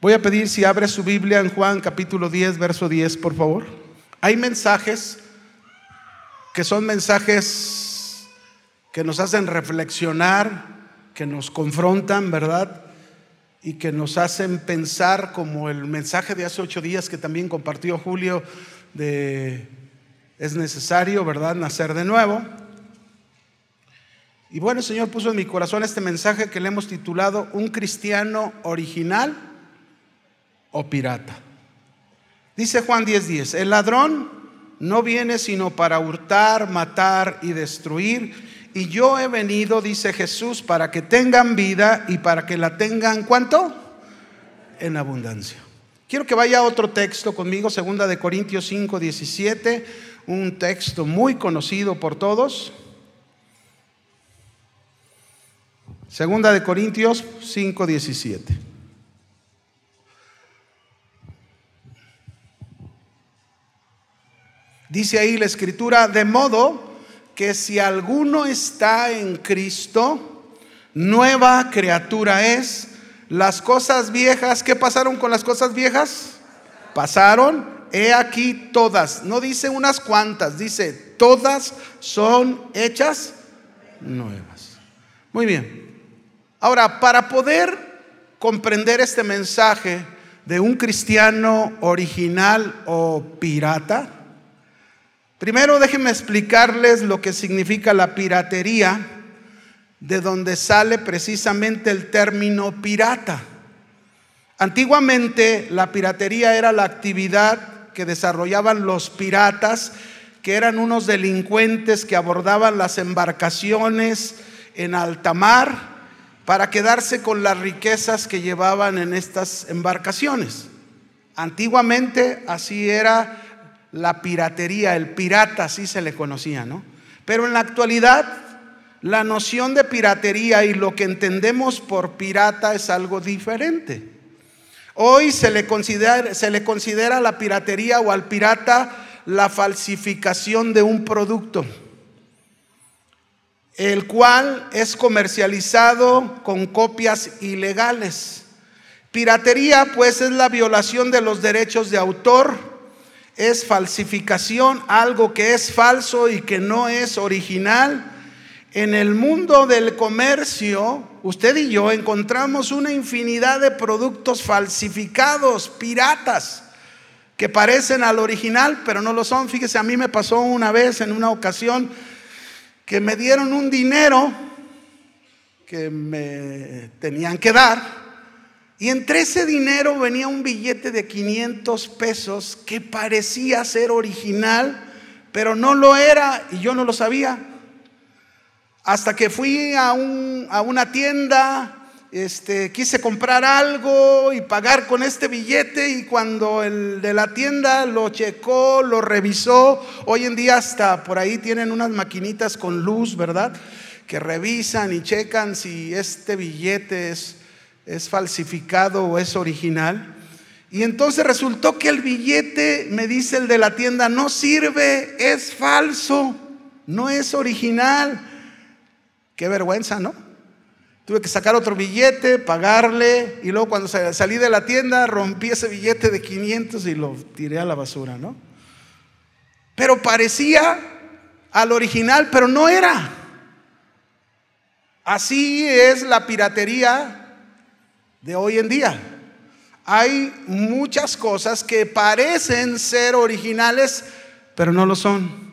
Voy a pedir si abre su Biblia en Juan capítulo 10, verso 10, por favor. Hay mensajes que son mensajes que nos hacen reflexionar, que nos confrontan, ¿verdad? Y que nos hacen pensar como el mensaje de hace ocho días que también compartió Julio de es necesario, ¿verdad?, nacer de nuevo. Y bueno, el Señor puso en mi corazón este mensaje que le hemos titulado Un cristiano original o pirata. Dice Juan 10:10, el ladrón no viene sino para hurtar, matar y destruir. Y yo he venido, dice Jesús, para que tengan vida y para que la tengan, ¿cuánto? En abundancia. Quiero que vaya otro texto conmigo, segunda de Corintios 5, 17, un texto muy conocido por todos. Segunda de Corintios 5, 17. Dice ahí la escritura, de modo que si alguno está en Cristo, nueva criatura es. Las cosas viejas, ¿qué pasaron con las cosas viejas? Pasaron, he aquí todas. No dice unas cuantas, dice todas son hechas nuevas. Muy bien. Ahora, para poder comprender este mensaje de un cristiano original o pirata, Primero déjenme explicarles lo que significa la piratería, de donde sale precisamente el término pirata. Antiguamente la piratería era la actividad que desarrollaban los piratas, que eran unos delincuentes que abordaban las embarcaciones en alta mar para quedarse con las riquezas que llevaban en estas embarcaciones. Antiguamente así era la piratería, el pirata, así se le conocía, ¿no? Pero en la actualidad, la noción de piratería y lo que entendemos por pirata es algo diferente. Hoy se le considera, se le considera la piratería o al pirata la falsificación de un producto, el cual es comercializado con copias ilegales. Piratería pues es la violación de los derechos de autor es falsificación, algo que es falso y que no es original. En el mundo del comercio, usted y yo encontramos una infinidad de productos falsificados, piratas, que parecen al original, pero no lo son. Fíjese, a mí me pasó una vez, en una ocasión, que me dieron un dinero que me tenían que dar y entre ese dinero venía un billete de 500 pesos que parecía ser original, pero no lo era y yo no lo sabía. Hasta que fui a, una tienda, este, quise comprar algo y pagar con este billete y cuando el de la tienda lo checó, lo revisó, hoy en día hasta por ahí tienen unas maquinitas con luz, ¿verdad? Que revisan y checan si este billete es es falsificado o es original. Y entonces resultó que el billete, me dice el de la tienda, no sirve, es falso, no es original. Qué vergüenza, ¿no? Tuve que sacar otro billete, pagarle, y luego cuando salí de la tienda rompí ese billete de 500 y lo tiré a la basura, ¿no? Pero parecía al original, pero no era. Así es la piratería de hoy en día. Hay muchas cosas que parecen ser originales, pero no lo son.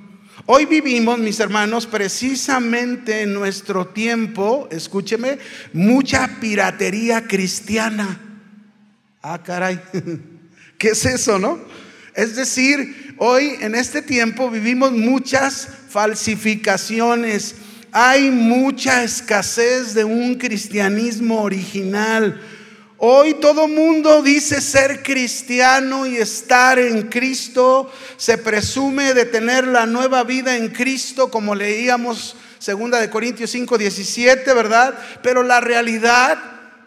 Hoy vivimos, mis hermanos, precisamente en nuestro tiempo, escúcheme, mucha piratería cristiana. Ah, caray, ¿qué es eso, no? Es decir, hoy en este tiempo vivimos muchas falsificaciones, hay mucha escasez de un cristianismo original Hoy todo mundo dice ser cristiano y estar en Cristo. Se presume de tener la nueva vida en Cristo, como leíamos segunda de Corintios 5, 17, ¿verdad? Pero la realidad,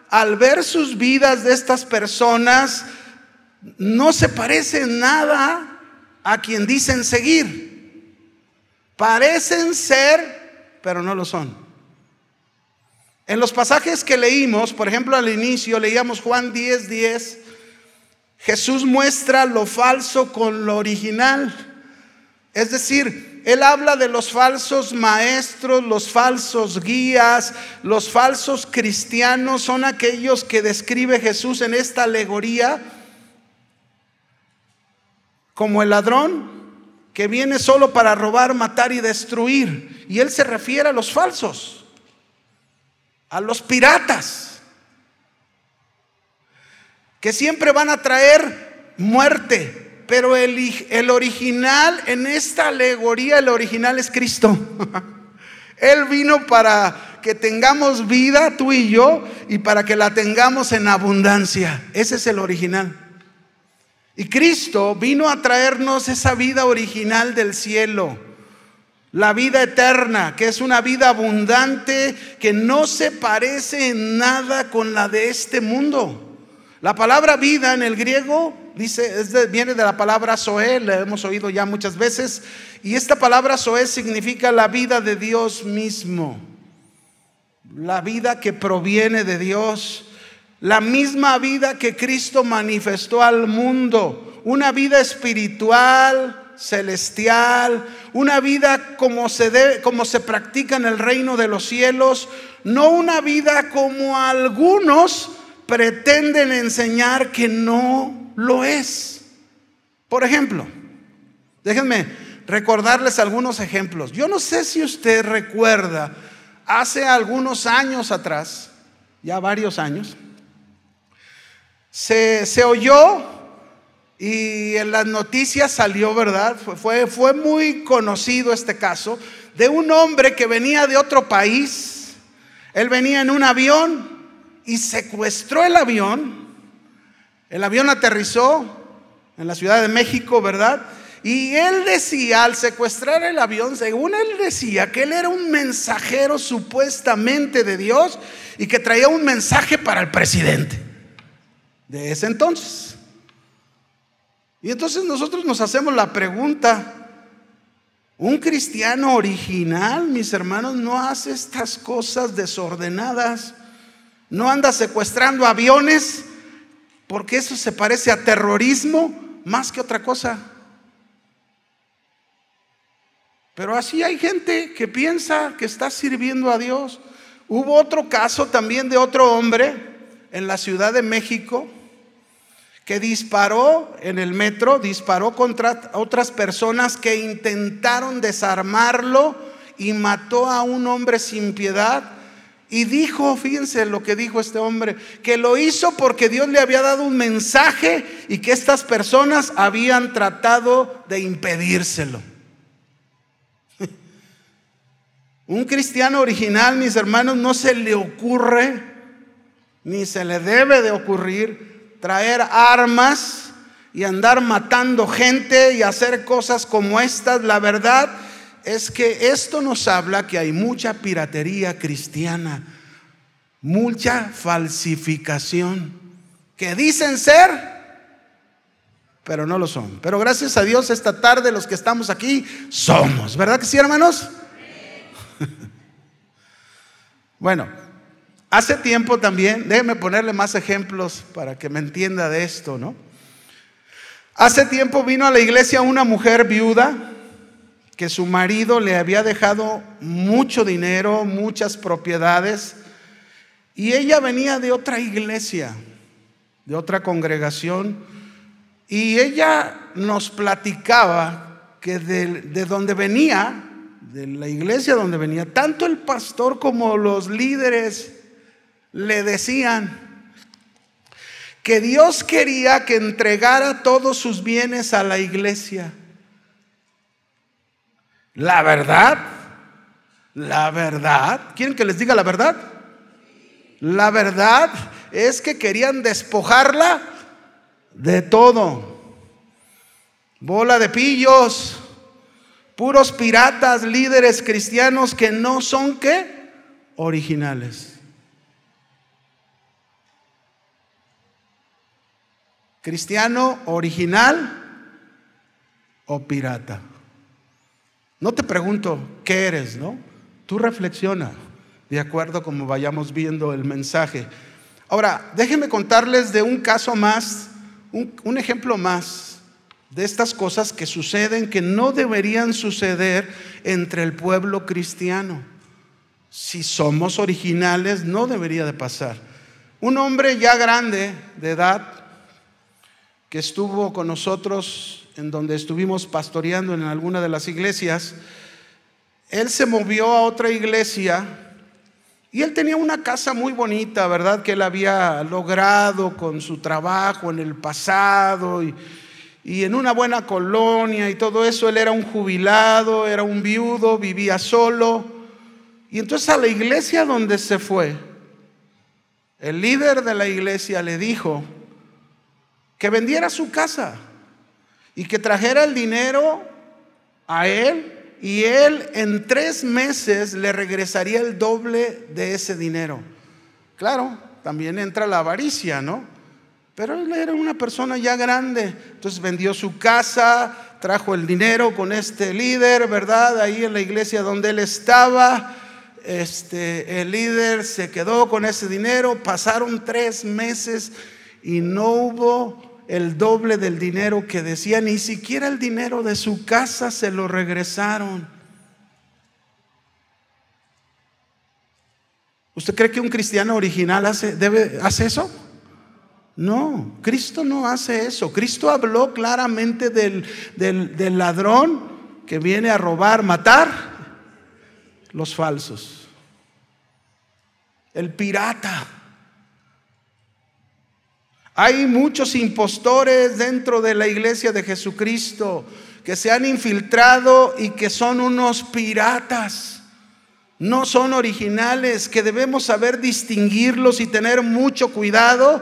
al ver sus vidas de estas personas, no se parece nada a quien dicen seguir. Parecen ser, pero no lo son. En los pasajes que leímos, por ejemplo, al inicio leíamos Juan 10, 10, Jesús muestra lo falso con lo original. Es decir, Él habla de los falsos maestros, los falsos guías, los falsos cristianos, son aquellos que describe Jesús en esta alegoría como el ladrón que viene solo para robar, matar y destruir. Y Él se refiere a los falsos, a los piratas, que siempre van a traer muerte, pero el, el original, en esta alegoría, el original es Cristo. Él vino para que tengamos vida, tú y yo, y para que la tengamos en abundancia. Ese es el original. Y Cristo vino a traernos esa vida original del cielo, la vida eterna, que es una vida abundante, que no se parece en nada con la de este mundo. La palabra vida en el griego dice, viene de la palabra Zoé, la hemos oído ya muchas veces, y esta palabra Zoé significa la vida de Dios mismo, la vida que proviene de Dios, la misma vida que Cristo manifestó al mundo, una vida espiritual, celestial, una vida como se, debe, como se practica en el reino de los cielos, no una vida como algunos pretenden enseñar que no lo es. Por ejemplo, déjenme recordarles algunos ejemplos. Yo no sé si usted recuerda, hace algunos años atrás, ya varios años, se, se oyó y en las noticias salió, ¿verdad? Fue, fue muy conocido este caso de un hombre que venía de otro país. Él venía en un avión y secuestró el avión. El avión aterrizó en la Ciudad de México, ¿verdad? Y él decía, al secuestrar el avión, según él decía, que él era un mensajero supuestamente de Dios y que traía un mensaje para el presidente de ese entonces. Y entonces nosotros nos hacemos la pregunta, un cristiano original, mis hermanos, no hace estas cosas desordenadas. No anda secuestrando aviones, porque eso se parece a terrorismo más que otra cosa. Pero así hay gente que piensa que está sirviendo a Dios. Hubo otro caso también de otro hombre en la Ciudad de México que disparó en el metro, disparó contra otras personas que intentaron desarmarlo y mató a un hombre sin piedad y dijo, fíjense lo que dijo este hombre, que lo hizo porque Dios le había dado un mensaje y que estas personas habían tratado de impedírselo. Un cristiano original, mis hermanos, no se le ocurre, ni se le debe de ocurrir, traer armas y andar matando gente y hacer cosas como estas. La verdad es que esto nos habla que hay mucha piratería cristiana, mucha falsificación, que dicen ser, pero no lo son. Pero gracias a Dios esta tarde los que estamos aquí somos, ¿verdad que sí, hermanos? bueno, hace tiempo también, déjenme ponerle más ejemplos para que me entienda de esto, ¿no? Hace tiempo vino a la iglesia una mujer viuda, que su marido le había dejado mucho dinero, muchas propiedades, y ella venía de otra iglesia, de otra congregación, y ella nos platicaba que de, de donde venía, de la iglesia donde venía, tanto el pastor como los líderes le decían que Dios quería que entregara todos sus bienes a la iglesia. La verdad, la verdad, ¿quieren que les diga la verdad? La verdad es que querían despojarla de todo. Bola de pillos, puros piratas, líderes cristianos que no son qué? Originales. Cristiano original o pirata. No te pregunto qué eres, ¿no? Tú reflexiona de acuerdo como vayamos viendo el mensaje. Ahora, déjenme contarles de un caso más, un, un ejemplo más de estas cosas que suceden que no deberían suceder entre el pueblo cristiano. Si somos originales, no debería de pasar. Un hombre ya grande de edad que estuvo con nosotros en donde estuvimos pastoreando en alguna de las iglesias, él se movió a otra iglesia y él tenía una casa muy bonita, ¿verdad? Que él había logrado con su trabajo en el pasado y, y en una buena colonia y todo eso. Él era un jubilado, era un viudo, vivía solo. Y entonces a la iglesia donde se fue, el líder de la iglesia le dijo que vendiera su casa y que trajera el dinero a él y él en tres meses le regresaría el doble de ese dinero. Claro, también entra la avaricia, ¿no? Pero él era una persona ya grande, entonces vendió su casa, trajo el dinero con este líder, ¿verdad? Ahí en la iglesia donde él estaba este, el líder se quedó con ese dinero, pasaron tres meses y no hubo el doble del dinero que decía, ni siquiera el dinero de su casa se lo regresaron. ¿Usted cree que un cristiano original hace, debe, hace eso? No, Cristo no hace eso. Cristo habló claramente del, del ladrón que viene a robar, matar los falsos. El pirata. Hay muchos impostores dentro de la iglesia de Jesucristo que se han infiltrado y que son unos piratas. No son originales, que debemos saber distinguirlos y tener mucho cuidado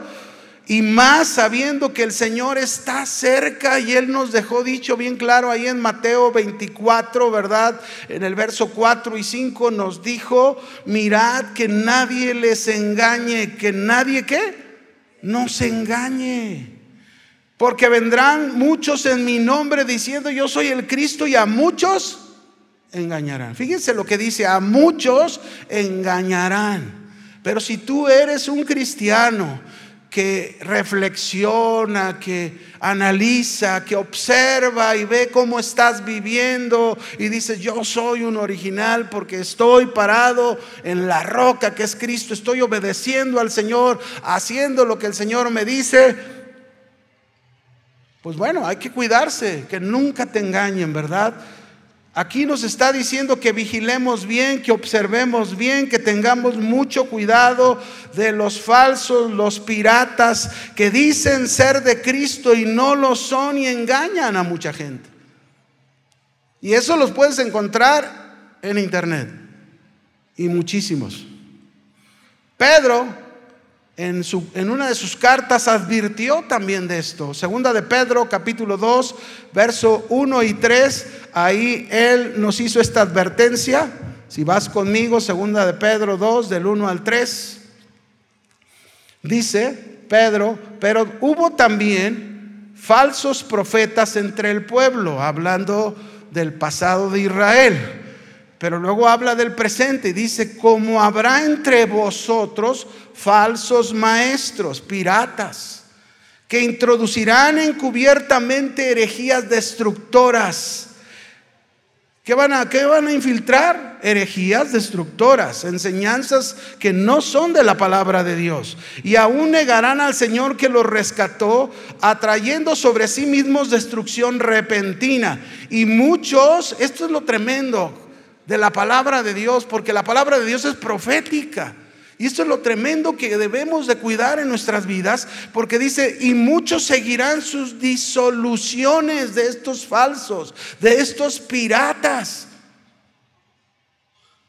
y más sabiendo que el Señor está cerca y Él nos dejó dicho bien claro ahí en Mateo 24, ¿verdad? En el verso 4 y 5 nos dijo, mirad que nadie les engañe, que nadie qué? No se engañe. Porque vendrán muchos en mi nombre diciendo yo soy el Cristo y a muchos engañarán. Fíjense lo que dice, a muchos engañarán. Pero si tú eres un cristiano, que reflexiona, que analiza, que observa y ve cómo estás viviendo y dice, yo soy un original porque estoy parado en la roca que es Cristo, estoy obedeciendo al Señor, haciendo lo que el Señor me dice. Pues bueno, hay que cuidarse, que nunca te engañen, ¿verdad? Aquí nos está diciendo que vigilemos bien, que observemos bien, que tengamos mucho cuidado de los falsos, los piratas que dicen ser de Cristo y no lo son y engañan a mucha gente. Y eso los puedes encontrar en internet. Y muchísimos. Pedro en, una de sus cartas advirtió también de esto. Segunda de Pedro, capítulo 2, verso 1 y 3, ahí él nos hizo esta advertencia. Si vas conmigo, segunda de Pedro 2, del 1 al 3, dice Pedro, pero hubo también falsos profetas entre el pueblo, hablando del pasado de Israel pero luego habla del presente y dice, como habrá entre vosotros falsos maestros, piratas, que introducirán encubiertamente herejías destructoras. ¿Qué van, a, ¿Qué van a infiltrar? Herejías destructoras, enseñanzas que no son de la palabra de Dios. Y aún negarán al Señor que los rescató, atrayendo sobre sí mismos destrucción repentina. Y muchos, esto es lo tremendo, de la palabra de Dios, porque la palabra de Dios es profética. Y esto es lo tremendo que debemos de cuidar en nuestras vidas, porque dice, y muchos seguirán sus disoluciones de estos falsos, de estos piratas,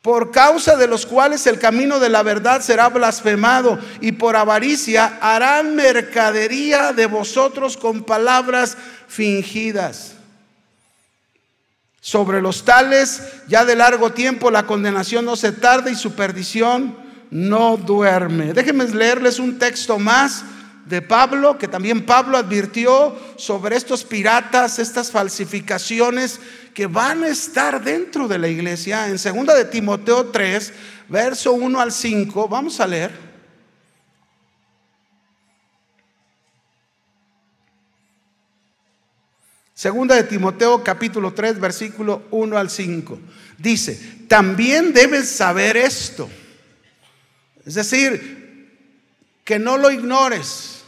por causa de los cuales el camino de la verdad será blasfemado, y por avaricia harán mercadería de vosotros con palabras fingidas. Sobre los tales, ya de largo tiempo la condenación no se tarda y su perdición no duerme. Déjenme leerles un texto más de Pablo, que también Pablo advirtió sobre estos piratas, estas falsificaciones que van a estar dentro de la iglesia. En 2 de Timoteo 3, verso 1 al 5, vamos a leer. Segunda de Timoteo capítulo 3 versículo 1 al 5. Dice, también debes saber esto. Es decir, que no lo ignores,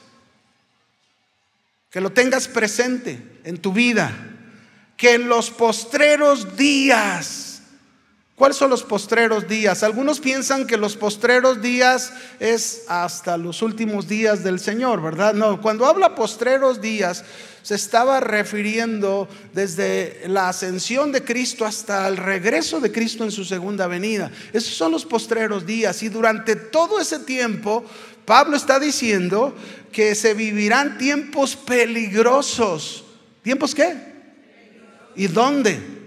que lo tengas presente en tu vida, que en los postreros días ¿Cuáles son los postreros días? Algunos piensan que los postreros días es hasta los últimos días del Señor, ¿verdad? No, cuando habla postreros días, se estaba refiriendo desde la ascensión de Cristo hasta el regreso de Cristo en su segunda venida. Esos son los postreros días y durante todo ese tiempo, Pablo está diciendo que se vivirán tiempos peligrosos. ¿Tiempos qué? ¿Y dónde?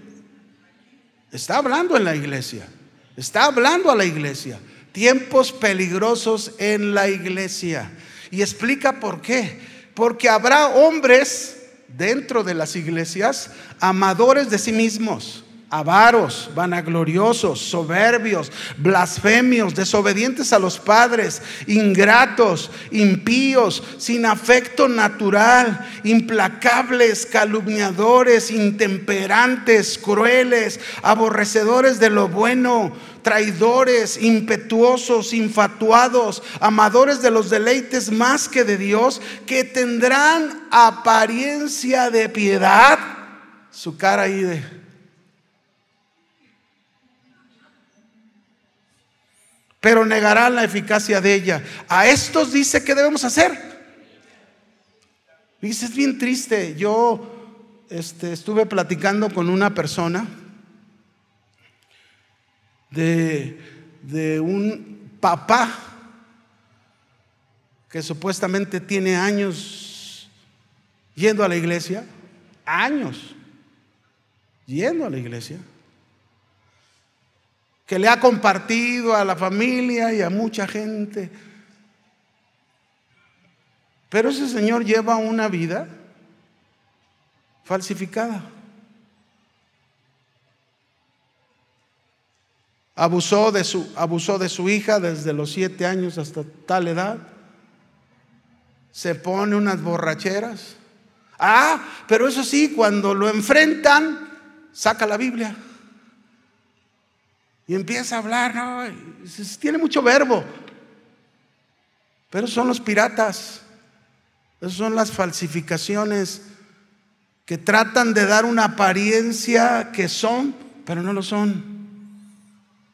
Está hablando en la iglesia. Está hablando a la iglesia. Tiempos peligrosos en la iglesia. Y explica por qué. Porque habrá hombres dentro de las iglesias amadores de sí mismos avaros, vanagloriosos, soberbios, blasfemios, desobedientes a los padres, ingratos, impíos, sin afecto natural, implacables, calumniadores, intemperantes, crueles, aborrecedores de lo bueno, traidores, impetuosos, infatuados, amadores de los deleites más que de Dios, que tendrán apariencia de piedad, su cara ahí de pero negarán la eficacia de ella. A estos dice que debemos hacer. Dice, es bien triste. Yo este, estuve platicando con una persona de, de un papá que supuestamente tiene años yendo a la iglesia, años yendo a la iglesia que le ha compartido a la familia y a mucha gente. Pero ese señor lleva una vida falsificada. Abusó de, su, abusó de su hija desde los siete años hasta tal edad. Se pone unas borracheras. Ah, pero eso sí, cuando lo enfrentan, saca la Biblia. Y empieza a hablar, tiene mucho verbo. Pero son los piratas. Esas son las falsificaciones que tratan de dar una apariencia que son, pero no lo son.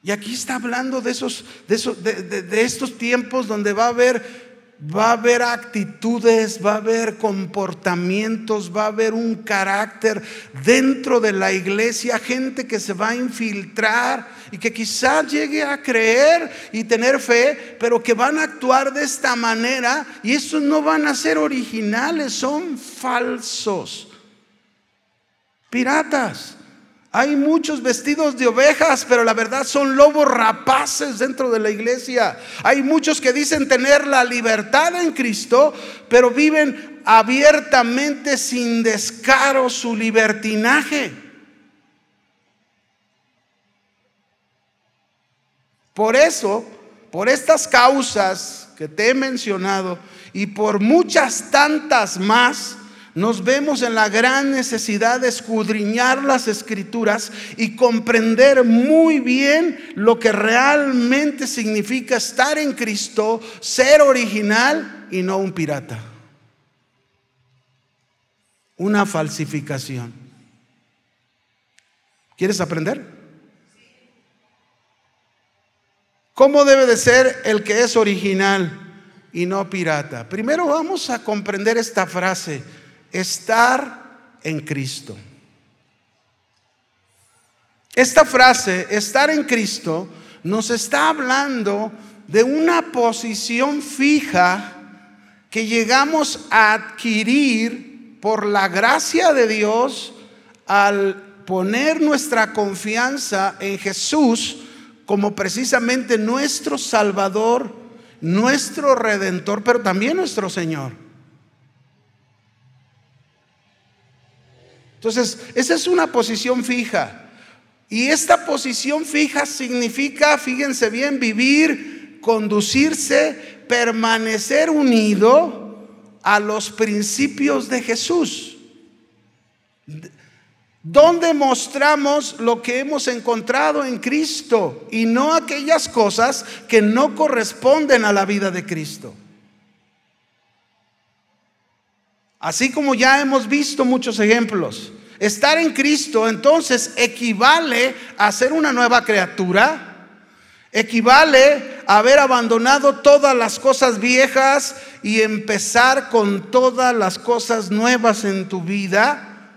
Y aquí está hablando de esos, de, esos, de estos tiempos donde va a haber va a haber actitudes, va a haber comportamientos, va a haber un carácter dentro de la iglesia, gente que se va a infiltrar y que quizás llegue a creer y tener fe, pero que van a actuar de esta manera y esos no van a ser originales, son falsos. Piratas. Hay muchos vestidos de ovejas, pero la verdad son lobos rapaces dentro de la iglesia. Hay muchos que dicen tener la libertad en Cristo, pero viven abiertamente sin descaro su libertinaje. Por eso, por estas causas que te he mencionado y por muchas tantas más, nos vemos en la gran necesidad de escudriñar las escrituras y comprender muy bien lo que realmente significa estar en Cristo, ser original y no un pirata. Una falsificación. ¿Quieres aprender? ¿Cómo debe de ser el que es original y no pirata? Primero vamos a comprender esta frase estar en Cristo. Esta frase, estar en Cristo, nos está hablando de una posición fija que llegamos a adquirir por la gracia de Dios al poner nuestra confianza en Jesús como precisamente nuestro Salvador, nuestro Redentor, pero también nuestro Señor. Entonces, esa es una posición fija. Y esta posición fija significa, fíjense bien, vivir, conducirse, permanecer unido a los principios de Jesús. donde mostramos lo que hemos encontrado en Cristo y no aquellas cosas que no corresponden a la vida de Cristo. Así como ya hemos visto muchos ejemplos, estar en Cristo entonces equivale a ser una nueva criatura, equivale a haber abandonado todas las cosas viejas y empezar con todas las cosas nuevas en tu vida.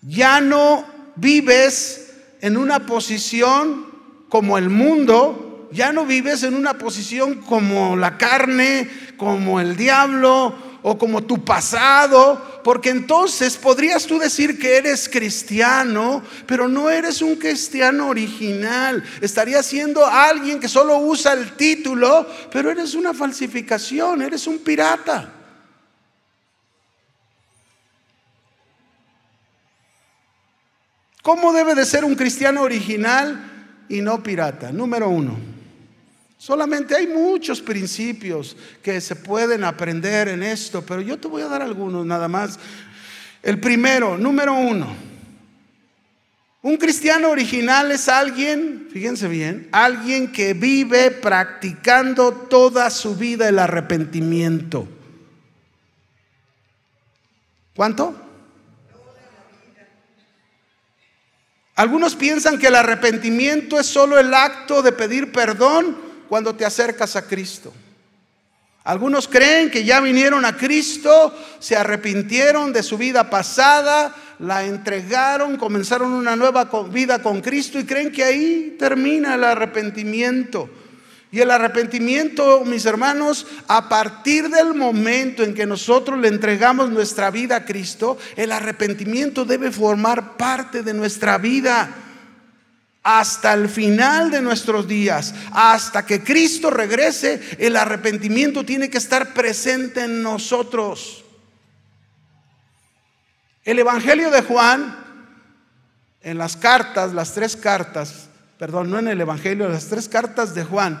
Ya no vives en una posición como el mundo, ya no vives en una posición como la carne, como el diablo o como tu pasado, porque entonces podrías tú decir que eres cristiano, pero no eres un cristiano original. Estarías siendo alguien que solo usa el título, pero eres una falsificación, eres un pirata. ¿Cómo debe de ser un cristiano original y no pirata? Número uno. Solamente hay muchos principios que se pueden aprender en esto, pero yo te voy a dar algunos nada más. El primero, número uno. Un cristiano original es alguien, fíjense bien, alguien que vive practicando toda su vida el arrepentimiento. ¿Cuánto? Algunos piensan que el arrepentimiento es solo el acto de pedir perdón cuando te acercas a Cristo. Algunos creen que ya vinieron a Cristo, se arrepintieron de su vida pasada, la entregaron, comenzaron una nueva vida con Cristo y creen que ahí termina el arrepentimiento. Y el arrepentimiento, mis hermanos, a partir del momento en que nosotros le entregamos nuestra vida a Cristo, el arrepentimiento debe formar parte de nuestra vida hasta el final de nuestros días, hasta que Cristo regrese, el arrepentimiento tiene que estar presente en nosotros. El Evangelio de Juan, en las cartas, las tres cartas, perdón, no en el Evangelio, las tres cartas de Juan,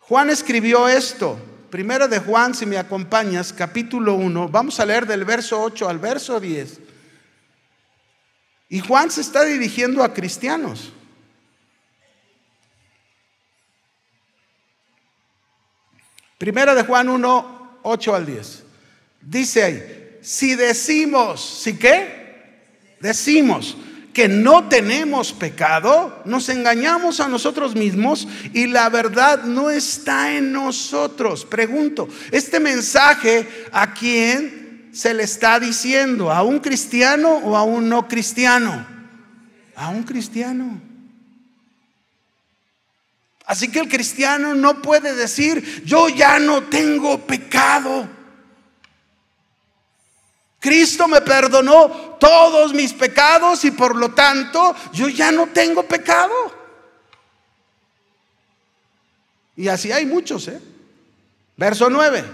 Juan escribió esto. Primera de Juan, si me acompañas, capítulo 1. Vamos a leer del verso 8 al verso 10. Y Juan se está dirigiendo a cristianos. Primera de Juan 1, 8 al 10. Dice ahí, si decimos, ¿si qué? Decimos que no tenemos pecado, nos engañamos a nosotros mismos y la verdad no está en nosotros. Pregunto, ¿este mensaje a quién se le está diciendo? ¿A un cristiano o a un no cristiano? A un cristiano. Así que el cristiano no puede decir, yo ya no tengo pecado. Cristo me perdonó todos mis pecados y por lo tanto yo ya no tengo pecado. Y así hay muchos, ¿eh? Verso 9.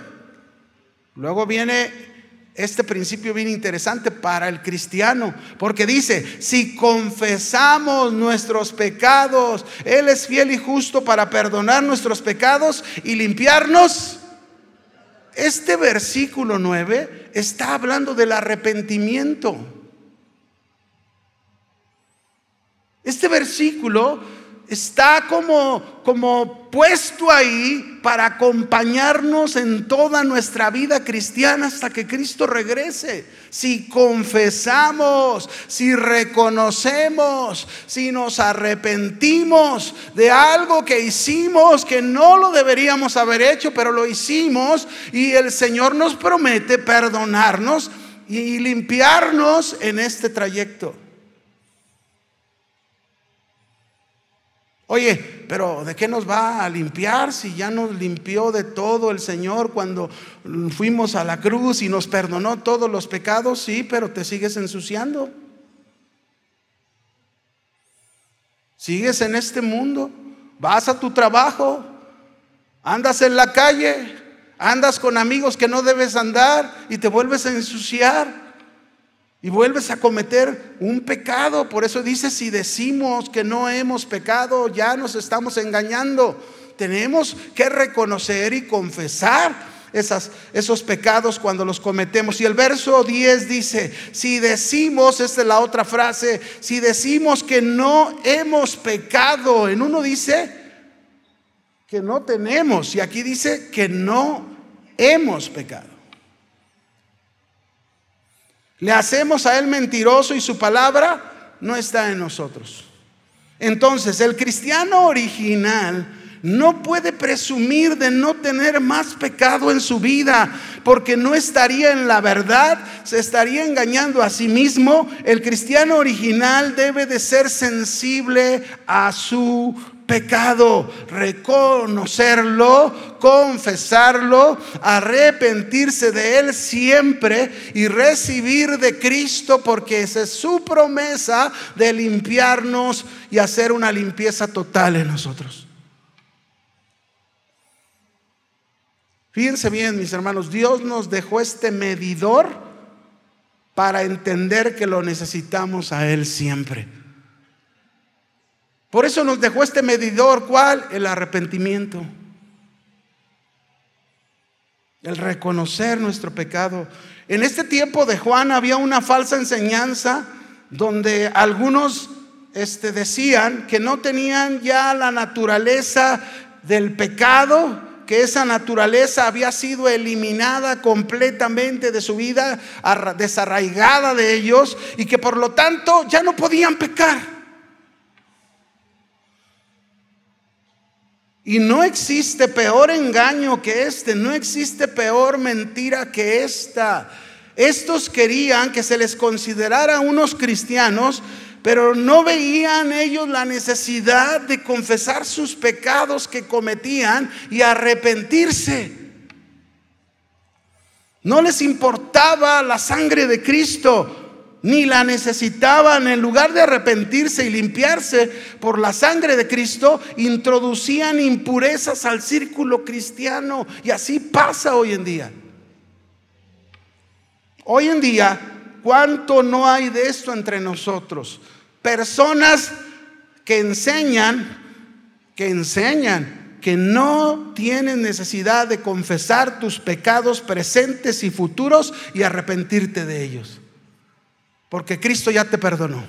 Luego viene este principio bien interesante para el cristiano, porque dice, si confesamos nuestros pecados, Él es fiel y justo para perdonar nuestros pecados y limpiarnos este versículo 9 está hablando del arrepentimiento. Este versículo está como, como puesto ahí para acompañarnos en toda nuestra vida cristiana hasta que Cristo regrese. Si confesamos, si reconocemos, si nos arrepentimos de algo que hicimos que no lo deberíamos haber hecho, pero lo hicimos y el Señor nos promete perdonarnos y limpiarnos en este trayecto. Oye, pero ¿de qué nos va a limpiar si ya nos limpió de todo el Señor cuando fuimos a la cruz y nos perdonó todos los pecados? Sí, pero te sigues ensuciando. Sigues en este mundo, vas a tu trabajo, andas en la calle, andas con amigos que no debes andar y te vuelves a ensuciar y vuelves a cometer un pecado. Por eso dice, si decimos que no hemos pecado, ya nos estamos engañando. Tenemos que reconocer y confesar esos pecados cuando los cometemos. Y el verso 10 dice, si decimos, esta es la otra frase, si decimos que no hemos pecado, en uno dice que no tenemos y aquí dice que no hemos pecado. Le hacemos a él mentiroso y su palabra no está en nosotros. Entonces, el cristiano original no puede presumir de no tener más pecado en su vida, porque no estaría en la verdad, se estaría engañando a sí mismo. El cristiano original debe de ser sensible a su pecado, reconocerlo, confesarlo, arrepentirse de él siempre y recibir de Cristo porque esa es su promesa de limpiarnos y hacer una limpieza total en nosotros. Fíjense bien, mis hermanos, Dios nos dejó este medidor para entender que lo necesitamos a Él siempre. Por eso nos dejó este medidor, ¿cuál? El arrepentimiento. El reconocer nuestro pecado. En este tiempo de Juan había una falsa enseñanza donde algunos este, decían que no tenían ya la naturaleza del pecado, que esa naturaleza había sido eliminada completamente de su vida, desarraigada de ellos, y que por lo tanto ya no podían pecar. Y no existe peor engaño que este, no existe peor mentira que esta. Estos querían que se les considerara unos cristianos, pero no veían ellos la necesidad de confesar sus pecados que cometían y arrepentirse. No les importaba la sangre de Cristo, ni la necesitaban, en lugar de arrepentirse y limpiarse por la sangre de Cristo, introducían impurezas al círculo cristiano. Y así pasa hoy en día. Hoy en día, ¿cuánto no hay de esto entre nosotros? Personas que enseñan, que enseñan que no tienes necesidad de confesar tus pecados presentes y futuros y arrepentirte de ellos. Porque Cristo ya te perdonó.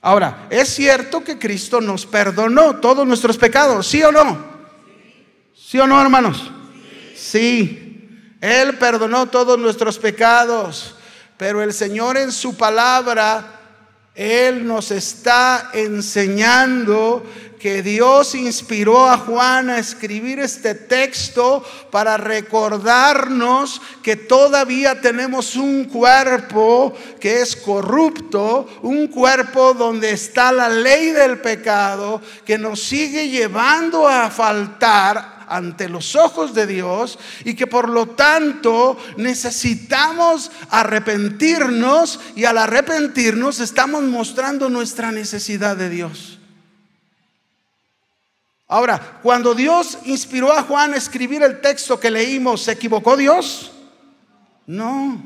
Ahora, ¿es cierto que Cristo nos perdonó todos nuestros pecados? ¿Sí o no? ¿Sí o no, hermanos? Sí. Él perdonó todos nuestros pecados. Pero el Señor en su palabra él nos está enseñando que Dios inspiró a Juan a escribir este texto para recordarnos que todavía tenemos un cuerpo que es corrupto, un cuerpo donde está la ley del pecado que nos sigue llevando a faltar ante los ojos de Dios y que por lo tanto necesitamos arrepentirnos y al arrepentirnos estamos mostrando nuestra necesidad de Dios. Ahora, cuando Dios inspiró a Juan a escribir el texto que leímos, ¿se equivocó Dios? No,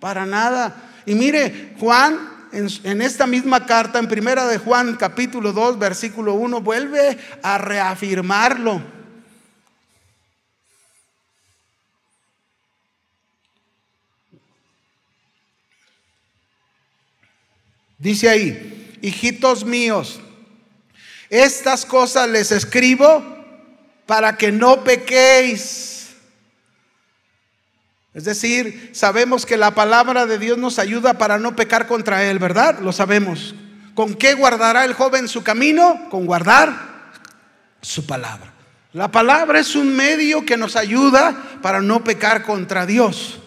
para nada. Y mire, Juan en, esta misma carta, en primera de Juan capítulo 2, versículo 1, vuelve a reafirmarlo. Dice ahí, hijitos míos, estas cosas les escribo para que no pequéis. Es decir, sabemos que la palabra de Dios nos ayuda para no pecar contra Él, ¿verdad? Lo sabemos. ¿Con qué guardará el joven su camino? Con guardar su palabra. La palabra es un medio que nos ayuda para no pecar contra Dios.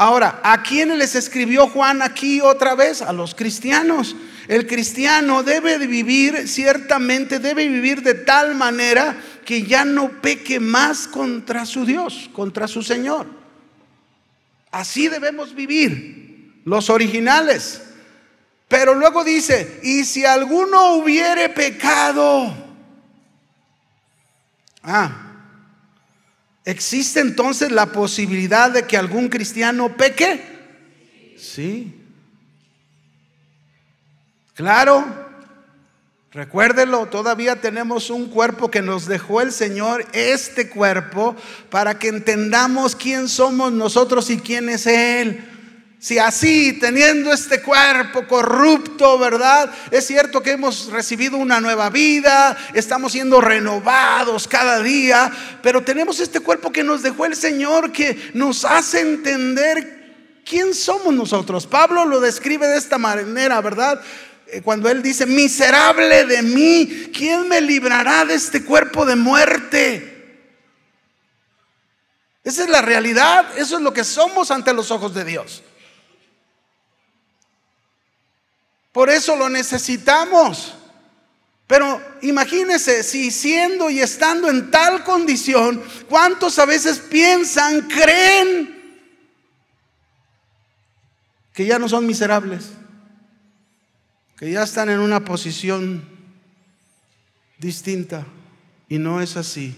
Ahora, ¿a quién les escribió Juan aquí otra vez? A los cristianos. El cristiano debe de vivir, ciertamente debe vivir de tal manera que ya no peque más contra su Dios, contra su Señor. Así debemos vivir, los originales. Pero luego dice, y si alguno hubiere pecado, ah, ¿Existe entonces la posibilidad de que algún cristiano peque? Sí. Claro. Recuérdelo, todavía tenemos un cuerpo que nos dejó el Señor, este cuerpo, para que entendamos quién somos nosotros y quién es Él. Si así, teniendo este cuerpo corrupto, ¿verdad? Es cierto que hemos recibido una nueva vida, estamos siendo renovados cada día, pero tenemos este cuerpo que nos dejó el Señor, que nos hace entender quién somos nosotros. Pablo lo describe de esta manera, ¿verdad? Eh, cuando él dice, miserable de mí, ¿quién me librará de este cuerpo de muerte? Esa es la realidad, eso es lo que somos ante los ojos de Dios. Por eso lo necesitamos. Pero imagínese si siendo y estando en tal condición, ¿cuántos a veces piensan, creen que ya no son miserables? que ya están en una posición distinta y no es así.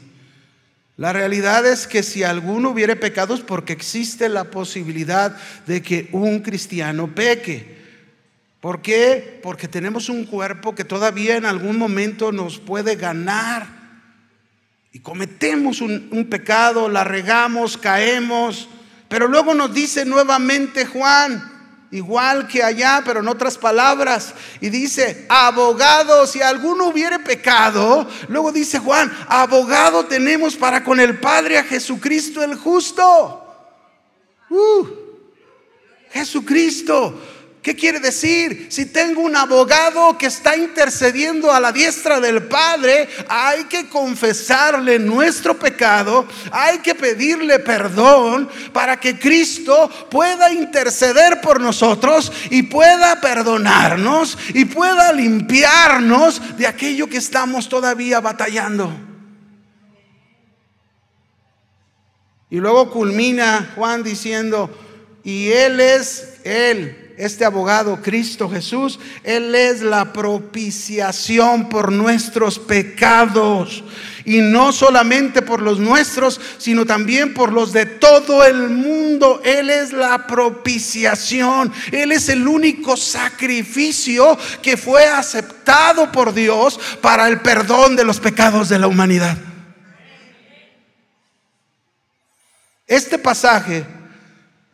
La realidad es que si alguno hubiere pecados, porque existe la posibilidad de que un cristiano peque. ¿Por qué? Porque tenemos un cuerpo que todavía en algún momento nos puede ganar. Y cometemos un, pecado, la regamos, caemos. Pero luego nos dice nuevamente Juan, igual que allá, pero en otras palabras. Y dice, abogado, si alguno hubiere pecado, luego dice Juan, abogado tenemos para con el Padre a Jesucristo el justo. Uh, Jesucristo ¿Qué quiere decir? Si tengo un abogado que está intercediendo a la diestra del Padre, hay que confesarle nuestro pecado, hay que pedirle perdón para que Cristo pueda interceder por nosotros y pueda perdonarnos y pueda limpiarnos de aquello que estamos todavía batallando. Y luego culmina Juan diciendo, y Él es Él este abogado, Cristo Jesús, Él es la propiciación por nuestros pecados. Y no solamente por los nuestros, sino también por los de todo el mundo. Él es la propiciación. Él es el único sacrificio que fue aceptado por Dios para el perdón de los pecados de la humanidad. Este pasaje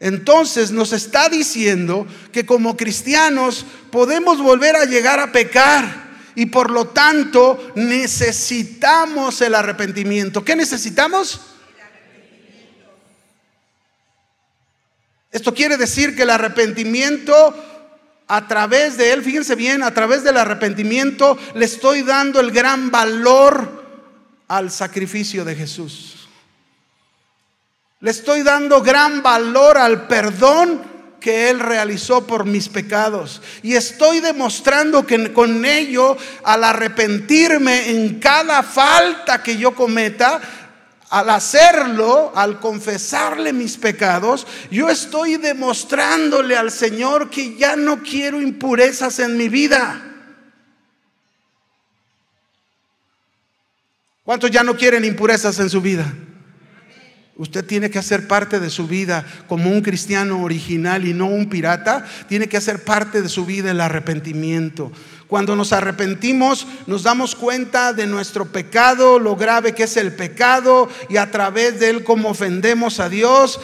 entonces nos está diciendo que como cristianos podemos volver a llegar a pecar y por lo tanto necesitamos el arrepentimiento. ¿Qué necesitamos? Esto quiere decir que el arrepentimiento a través de él, fíjense bien, a través del arrepentimiento le estoy dando el gran valor al sacrificio de Jesús. Le estoy dando gran valor al perdón que Él realizó por mis pecados. Y estoy demostrando que con ello, al arrepentirme en cada falta que yo cometa, al hacerlo, al confesarle mis pecados, yo estoy demostrándole al Señor que ya no quiero impurezas en mi vida. ¿Cuántos ya no quieren impurezas en su vida? Usted tiene que hacer parte de su vida como un cristiano original y no un pirata. Tiene que hacer parte de su vida el arrepentimiento. Cuando nos arrepentimos, nos damos cuenta de nuestro pecado, lo grave que es el pecado y a través de él cómo ofendemos a Dios.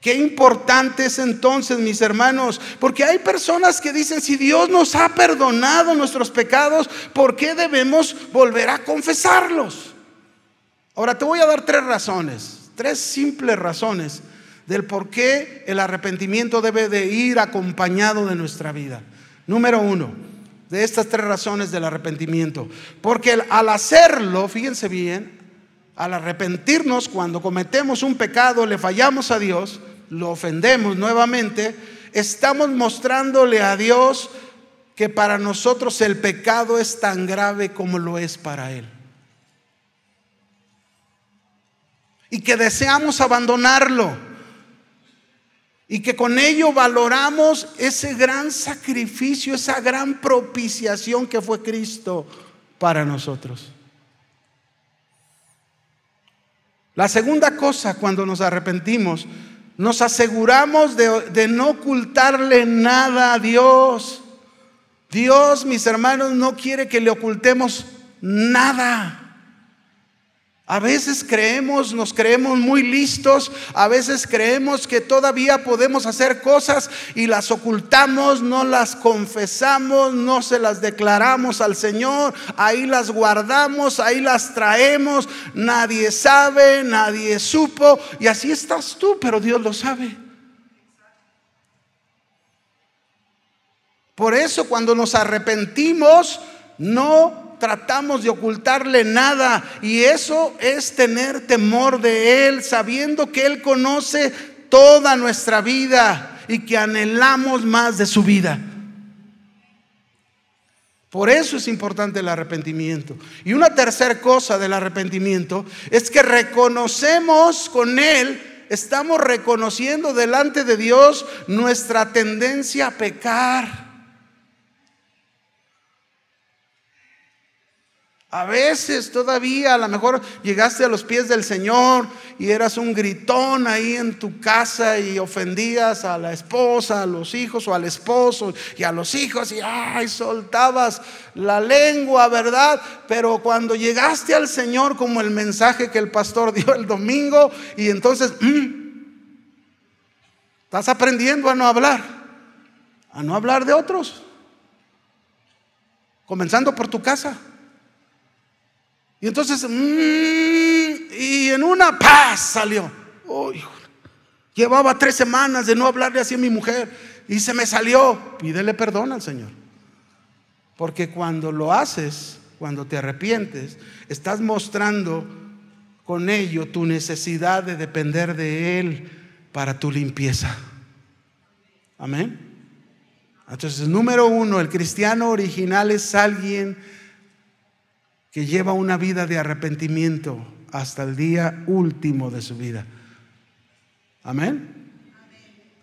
Qué importante es entonces, mis hermanos, porque hay personas que dicen, si Dios nos ha perdonado nuestros pecados, ¿por qué debemos volver a confesarlos? Ahora te voy a dar tres razones tres simples razones del por qué el arrepentimiento debe de ir acompañado de nuestra vida. Número uno, de estas tres razones del arrepentimiento. Porque al hacerlo, fíjense bien, al arrepentirnos cuando cometemos un pecado, le fallamos a Dios, lo ofendemos nuevamente, estamos mostrándole a Dios que para nosotros el pecado es tan grave como lo es para Él. Y que deseamos abandonarlo y que con ello valoramos ese gran sacrificio, esa gran propiciación que fue Cristo para nosotros. La segunda cosa cuando nos arrepentimos, nos aseguramos de, de, no ocultarle nada a Dios. Dios, mis hermanos, no quiere que le ocultemos nada. A veces creemos, nos creemos muy listos, a veces creemos que todavía podemos hacer cosas y las ocultamos, no las confesamos, no se las declaramos al Señor, ahí las guardamos, ahí las traemos, nadie sabe, nadie supo y así estás tú, pero Dios lo sabe. Por eso cuando nos arrepentimos, no tratamos de ocultarle nada y eso es tener temor de Él, sabiendo que Él conoce toda nuestra vida y que anhelamos más de su vida. Por eso es importante el arrepentimiento. Y una tercera cosa del arrepentimiento es que reconocemos con Él, estamos reconociendo delante de Dios nuestra tendencia a pecar. A veces todavía a lo mejor llegaste a los pies del Señor y eras un gritón ahí en tu casa y ofendías a la esposa, a los hijos o al esposo y a los hijos y ay, soltabas la lengua, ¿verdad? Pero cuando llegaste al Señor como el mensaje que el pastor dio el domingo y entonces mm, estás aprendiendo a no hablar, a no hablar de otros, comenzando por tu casa. Y entonces, mm, y en una paz salió. llevaba tres semanas de no hablarle así a mi mujer y se me salió. Pídele perdón al Señor. Porque cuando lo haces, cuando te arrepientes, estás mostrando con ello tu necesidad de depender de Él para tu limpieza. Amén. Entonces, número uno, el cristiano original es alguien que lleva una vida de arrepentimiento hasta el día último de su vida. Amén.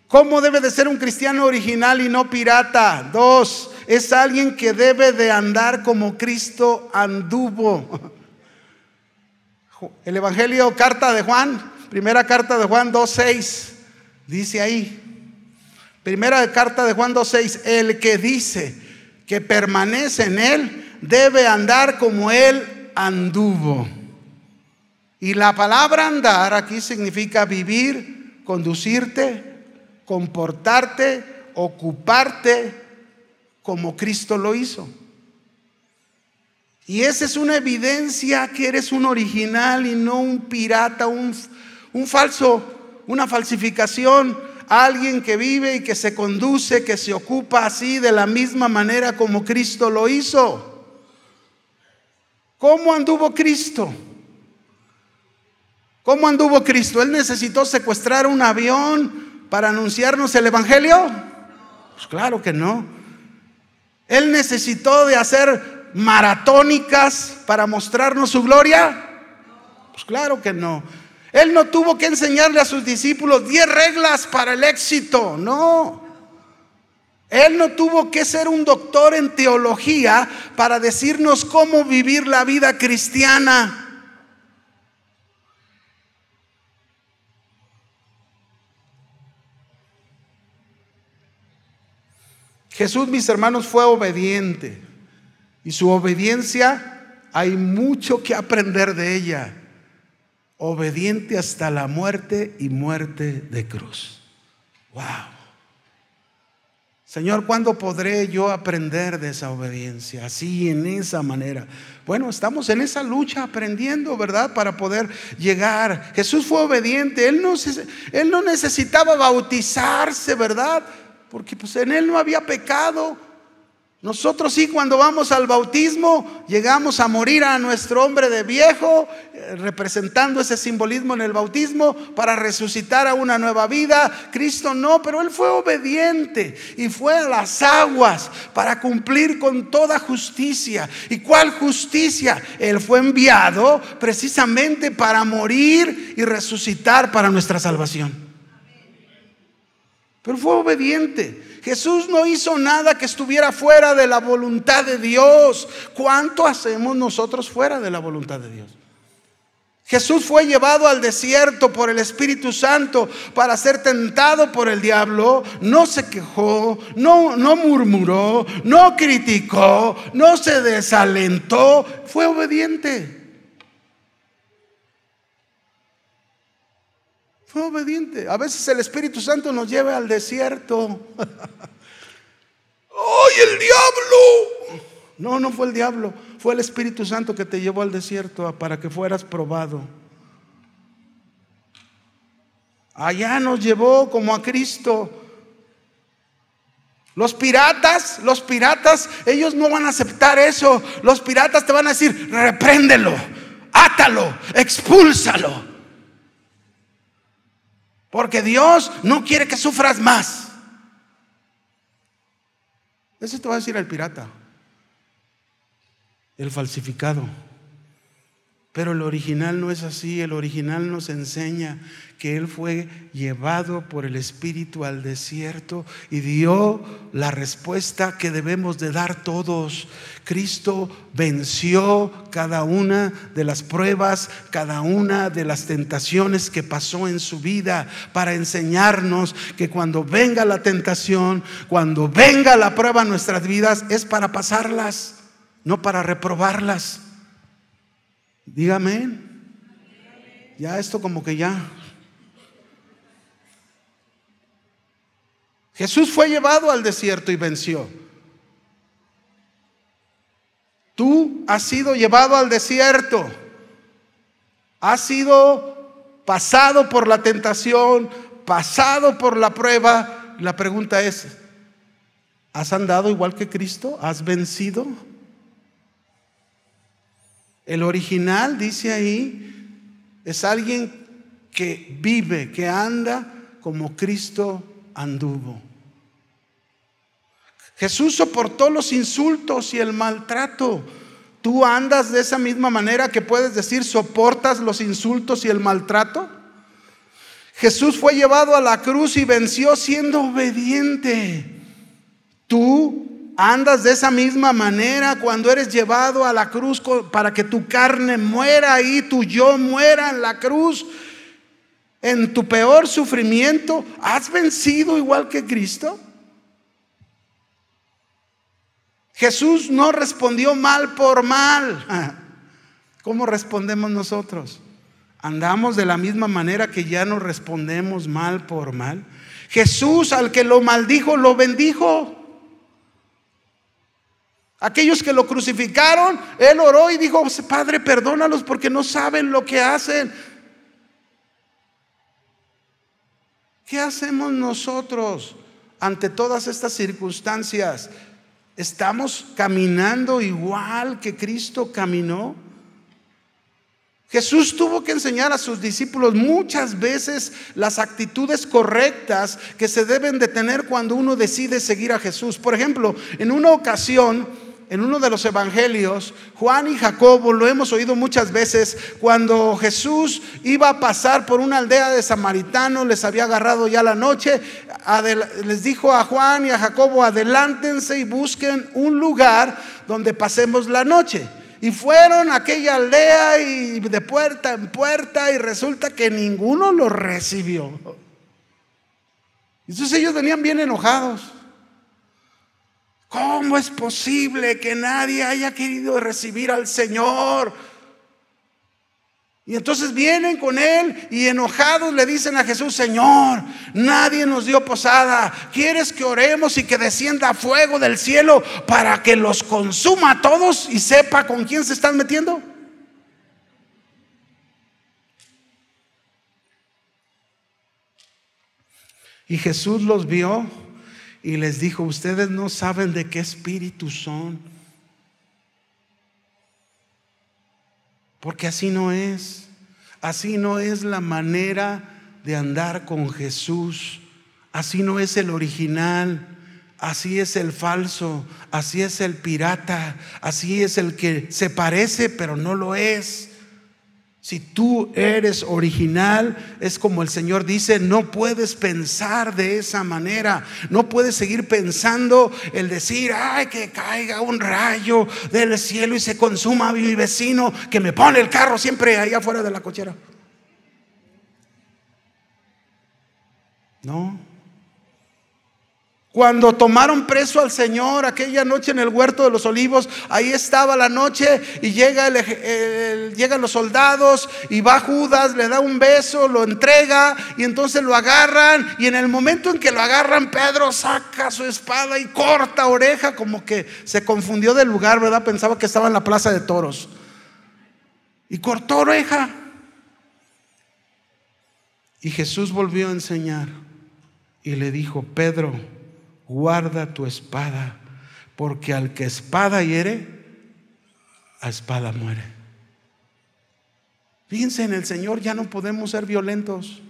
¿Cómo debe de ser un cristiano original y no pirata? Dos, es alguien que debe de andar como Cristo anduvo. El Evangelio, carta de Juan, primera carta de Juan 2.6, dice ahí, primera carta de Juan 2.6, el que dice que permanece en él, debe andar como Él anduvo. Y la palabra andar aquí significa vivir, conducirte, comportarte, ocuparte como Cristo lo hizo. Y esa es una evidencia que eres un original y no un pirata, un, un falso, una falsificación, alguien que vive y que se conduce, que se ocupa así de la misma manera como Cristo lo hizo. ¿Cómo anduvo Cristo? ¿Cómo anduvo Cristo? ¿Él necesitó secuestrar un avión para anunciarnos el Evangelio? Pues claro que no. ¿Él necesitó de hacer maratónicas para mostrarnos su gloria? Pues claro que no. Él no tuvo que enseñarle a sus discípulos 10 reglas para el éxito, no. Él no tuvo que ser un doctor en teología para decirnos cómo vivir la vida cristiana. Jesús, mis hermanos, fue obediente y su obediencia hay mucho que aprender de ella. Obediente hasta la muerte y muerte de cruz. Wow. Señor, ¿cuándo podré yo aprender de esa obediencia? Así, en esa manera. Bueno, estamos en esa lucha aprendiendo, ¿verdad? Para poder llegar. Jesús fue obediente. Él no, él no necesitaba bautizarse, ¿verdad? Porque pues en él no había pecado. Nosotros sí, cuando vamos al bautismo, llegamos a morir a nuestro hombre de viejo, eh, representando ese simbolismo en el bautismo para resucitar a una nueva vida. Cristo no, pero Él fue obediente y fue a las aguas para cumplir con toda justicia. ¿Y cuál justicia? Él fue enviado precisamente para morir y resucitar para nuestra salvación. Pero fue obediente. Jesús no hizo nada que estuviera fuera de la voluntad de Dios. ¿Cuánto hacemos nosotros fuera de la voluntad de Dios? Jesús fue llevado al desierto por el Espíritu Santo para ser tentado por el diablo. No se quejó, no, no murmuró, no criticó, no se desalentó. Fue obediente. Fue obediente. A veces el Espíritu Santo nos lleva al desierto. ¡Ay, el diablo! No, no fue el diablo, fue el Espíritu Santo que te llevó al desierto para que fueras probado. Allá nos llevó como a Cristo. Los piratas, los piratas, ellos no van a aceptar eso. Los piratas te van a decir, repréndelo, átalo, expúlsalo. Porque Dios no quiere que sufras más. Eso te va a decir el pirata, el falsificado. Pero el original no es así, el original nos enseña que Él fue llevado por el Espíritu al desierto y dio la respuesta que debemos de dar todos. Cristo venció cada una de las pruebas, cada una de las tentaciones que pasó en su vida para enseñarnos que cuando venga la tentación, cuando venga la prueba en nuestras vidas, es para pasarlas, no para reprobarlas. Dígame. Ya esto como que ya. Jesús fue llevado al desierto y venció. Tú has sido llevado al desierto. Has sido pasado por la tentación, pasado por la prueba. La pregunta es, ¿has andado igual que Cristo? ¿Has vencido? El original, dice ahí, es alguien que vive, que anda como Cristo anduvo. Jesús soportó los insultos y el maltrato. ¿Tú andas de esa misma manera que puedes decir soportas los insultos y el maltrato? Jesús fue llevado a la cruz y venció siendo obediente. ¿Tú Andas de esa misma manera cuando eres llevado a la cruz para que tu carne muera y tu yo muera en la cruz. En tu peor sufrimiento, ¿has vencido igual que Cristo? Jesús no respondió mal por mal. ¿Cómo respondemos nosotros? ¿Andamos de la misma manera que ya no respondemos mal por mal? Jesús al que lo maldijo, lo bendijo. Aquellos que lo crucificaron, él oró y dijo, Padre, perdónalos porque no saben lo que hacen. ¿Qué hacemos nosotros ante todas estas circunstancias? ¿Estamos caminando igual que Cristo caminó? Jesús tuvo que enseñar a sus discípulos muchas veces las actitudes correctas que se deben de tener cuando uno decide seguir a Jesús. Por ejemplo, en una ocasión, en uno de los evangelios, Juan y Jacobo, lo hemos oído muchas veces, cuando Jesús iba a pasar por una aldea de samaritanos, les había agarrado ya la noche, les dijo a Juan y a Jacobo, adelántense y busquen un lugar donde pasemos la noche. Y fueron a aquella aldea y de puerta en puerta y resulta que ninguno los recibió. Entonces ellos venían bien enojados. ¿Cómo es posible que nadie haya querido recibir al Señor? Y entonces vienen con él y enojados le dicen a Jesús, Señor, nadie nos dio posada. ¿Quieres que oremos y que descienda fuego del cielo para que los consuma a todos y sepa con quién se están metiendo? Y Jesús los vio y les dijo, ustedes no saben de qué espíritu son. Porque así no es. Así no es la manera de andar con Jesús. Así no es el original. Así es el falso. Así es el pirata. Así es el que se parece pero no lo es. Si tú eres original, es como el Señor dice, no puedes pensar de esa manera. No puedes seguir pensando el decir, ay, que caiga un rayo del cielo y se consuma mi vecino que me pone el carro siempre ahí afuera de la cochera. No. Cuando tomaron preso al Señor aquella noche en el huerto de los olivos, ahí estaba la noche y llega llegan los soldados y va Judas, le da un beso, lo entrega y entonces lo agarran y en el momento en que lo agarran Pedro saca su espada y corta oreja como que se confundió del lugar, ¿verdad? Pensaba que estaba en la plaza de toros. Y cortó oreja. Y Jesús volvió a enseñar y le dijo, Pedro, guarda tu espada, porque al que espada hiere, a espada muere. Fíjense, en el Señor ya no podemos ser violentos.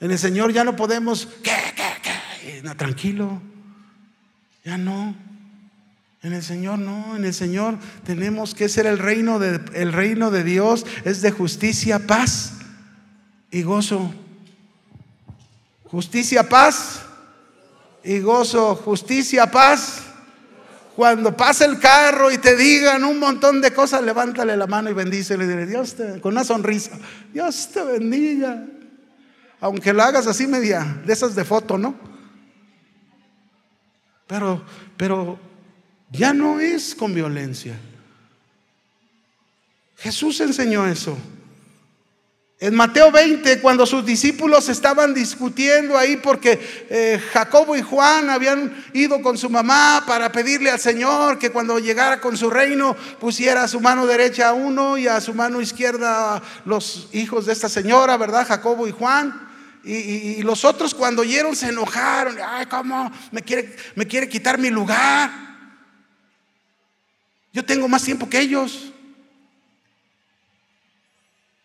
En el Señor ya no podemos, ¿qué, qué, qué? tranquilo, ya no. En el Señor no, en el Señor tenemos que ser el reino de, el reino de Dios, es de justicia, paz y gozo. Justicia, paz y gozo, justicia, paz. Cuando pase el carro y te digan un montón de cosas, levántale la mano y bendícele. Dile, Dios te, con una sonrisa, Dios te bendiga. Aunque lo hagas así media, de esas de foto, ¿no? Pero, pero ya no es con violencia. Jesús enseñó eso. En Mateo 20, cuando sus discípulos estaban discutiendo ahí porque eh, Jacobo y Juan habían ido con su mamá para pedirle al Señor que cuando llegara con su reino pusiera a su mano derecha a uno y a su mano izquierda los hijos de esta señora, ¿verdad? Jacobo y Juan. Y, los otros cuando oyeron se enojaron. Ay, ¿cómo me quiere, me quiere quitar mi lugar? Yo tengo más tiempo que ellos.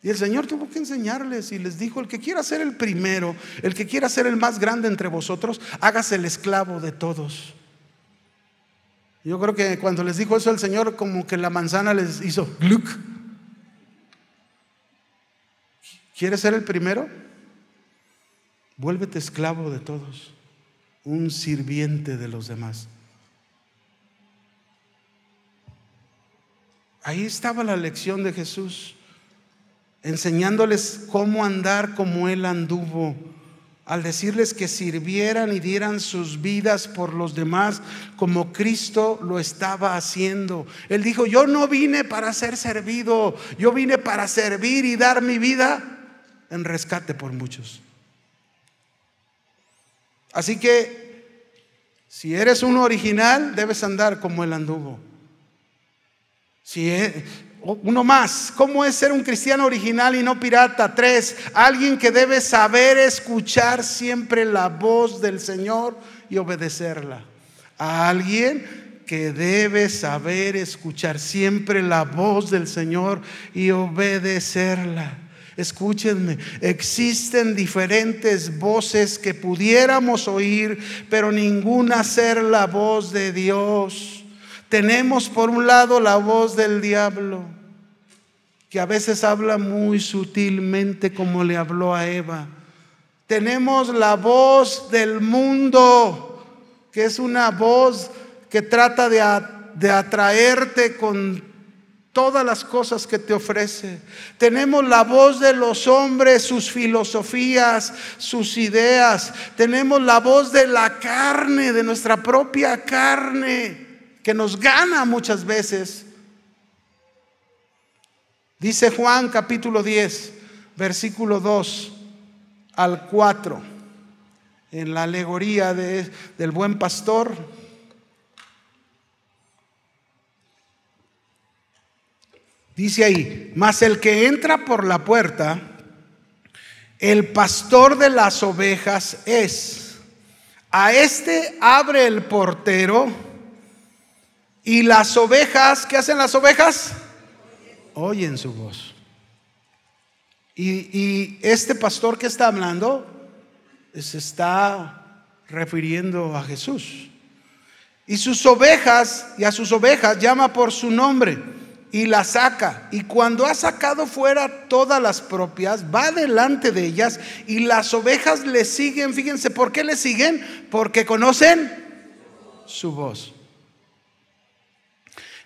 Y el Señor tuvo que enseñarles y les dijo, el que quiera ser el primero, el que quiera ser el más grande entre vosotros, hágase el esclavo de todos. Yo creo que cuando les dijo eso el Señor, como que la manzana les hizo, gluck. ¿Quieres ser el primero? Vuélvete esclavo de todos, un sirviente de los demás. Ahí estaba la lección de Jesús enseñándoles cómo andar como Él anduvo, al decirles que sirvieran y dieran sus vidas por los demás como Cristo lo estaba haciendo. Él dijo, yo no vine para ser servido, yo vine para servir y dar mi vida en rescate por muchos. Así que, si eres un original, debes andar como Él anduvo. Si e, uno más, ¿cómo es ser un cristiano original y no pirata? Tres, alguien que debe saber escuchar siempre la voz del Señor y obedecerla. A alguien que debe saber escuchar siempre la voz del Señor y obedecerla. Escúchenme, existen diferentes voces que pudiéramos oír, pero ninguna ser la voz de Dios. Tenemos por un lado la voz del diablo que a veces habla muy sutilmente como le habló a Eva. Tenemos la voz del mundo, que es una voz que trata de, de atraerte con todas las cosas que te ofrece. Tenemos la voz de los hombres, sus filosofías, sus ideas. Tenemos la voz de la carne, de nuestra propia carne, que nos gana muchas veces. Dice Juan capítulo 10, versículo 2 al 4, en la alegoría del buen pastor. Dice ahí, mas el que entra por la puerta, el pastor de las ovejas es. A este abre el portero y las ovejas, ¿qué hacen las ovejas? oyen su voz. Y, este pastor que está hablando se está refiriendo a Jesús. Y sus ovejas, y a sus ovejas llama por su nombre y la saca. Y cuando ha sacado fuera todas las propias, va delante de ellas y las ovejas le siguen. Fíjense, ¿por qué le siguen? Porque conocen su voz.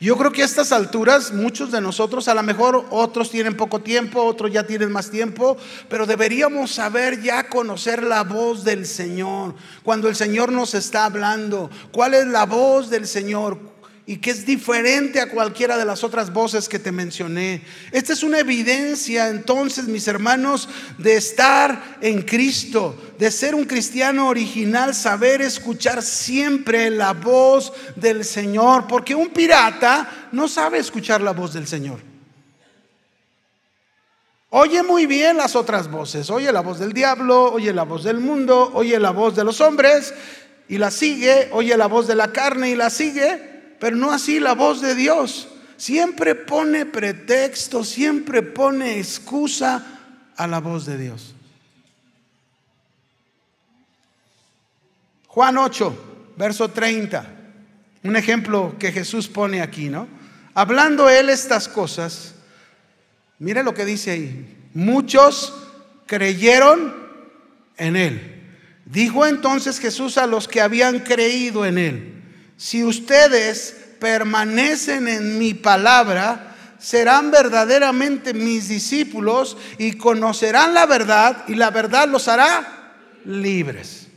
Yo creo que a estas alturas muchos de nosotros, a lo mejor otros tienen poco tiempo, otros ya tienen más tiempo, pero deberíamos saber ya conocer la voz del Señor. Cuando el Señor nos está hablando, ¿cuál es la voz del Señor? Y que es diferente a cualquiera de las otras voces que te mencioné. Esta es una evidencia entonces, mis hermanos, de estar en Cristo, de ser un cristiano original, saber escuchar siempre la voz del Señor, porque un pirata no sabe escuchar la voz del Señor. Oye muy bien las otras voces, oye la voz del diablo, oye la voz del mundo, oye la voz de los hombres y la sigue, oye la voz de la carne y la sigue, pero no así la voz de Dios. Siempre pone pretexto, siempre pone excusa a la voz de Dios. Juan 8, verso 30. Un ejemplo que Jesús pone aquí, ¿no? Hablando él estas cosas, mire lo que dice ahí. Muchos creyeron en él. Dijo entonces Jesús a los que habían creído en él si ustedes permanecen en mi palabra, serán verdaderamente mis discípulos y conocerán la verdad y la verdad los hará libres.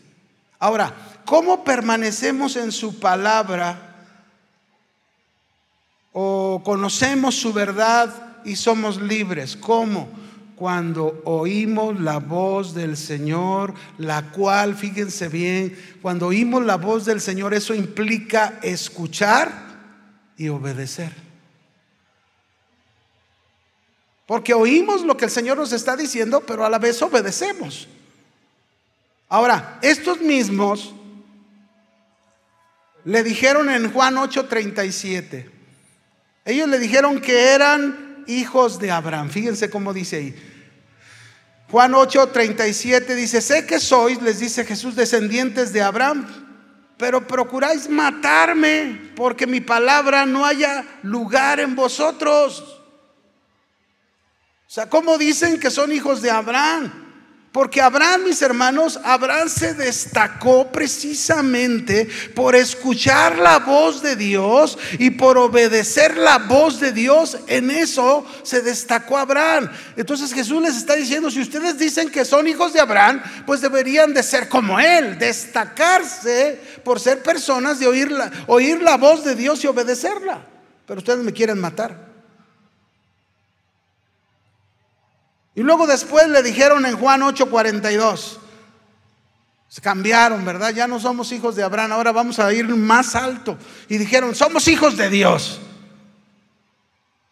Ahora, ¿cómo permanecemos en su palabra o conocemos su verdad y somos libres? ¿Cómo? Cuando oímos la voz del Señor, la cual, fíjense bien, cuando oímos la voz del Señor, eso implica escuchar y obedecer. Porque oímos lo que el Señor nos está diciendo, pero a la vez obedecemos. Ahora, estos mismos le dijeron en Juan 8:37, ellos le dijeron que eran hijos de Abraham. Fíjense cómo dice ahí. Juan 8, 37 dice, sé que sois, les dice Jesús, descendientes de Abraham, pero procuráis matarme porque mi palabra no haya lugar en vosotros. O sea, ¿cómo dicen que son hijos de Abraham? Porque Abraham, mis hermanos, Abraham se destacó precisamente por escuchar la voz de Dios y por obedecer la voz de Dios. En eso se destacó Abraham. Entonces Jesús les está diciendo, si ustedes dicen que son hijos de Abraham, pues deberían de ser como él, destacarse por ser personas de oír la, oír la voz de Dios y obedecerla. Pero ustedes me quieren matar. Y luego después le dijeron en Juan 8:42, se cambiaron, ¿verdad? Ya no somos hijos de Abraham, ahora vamos a ir más alto. Y dijeron, somos hijos de Dios.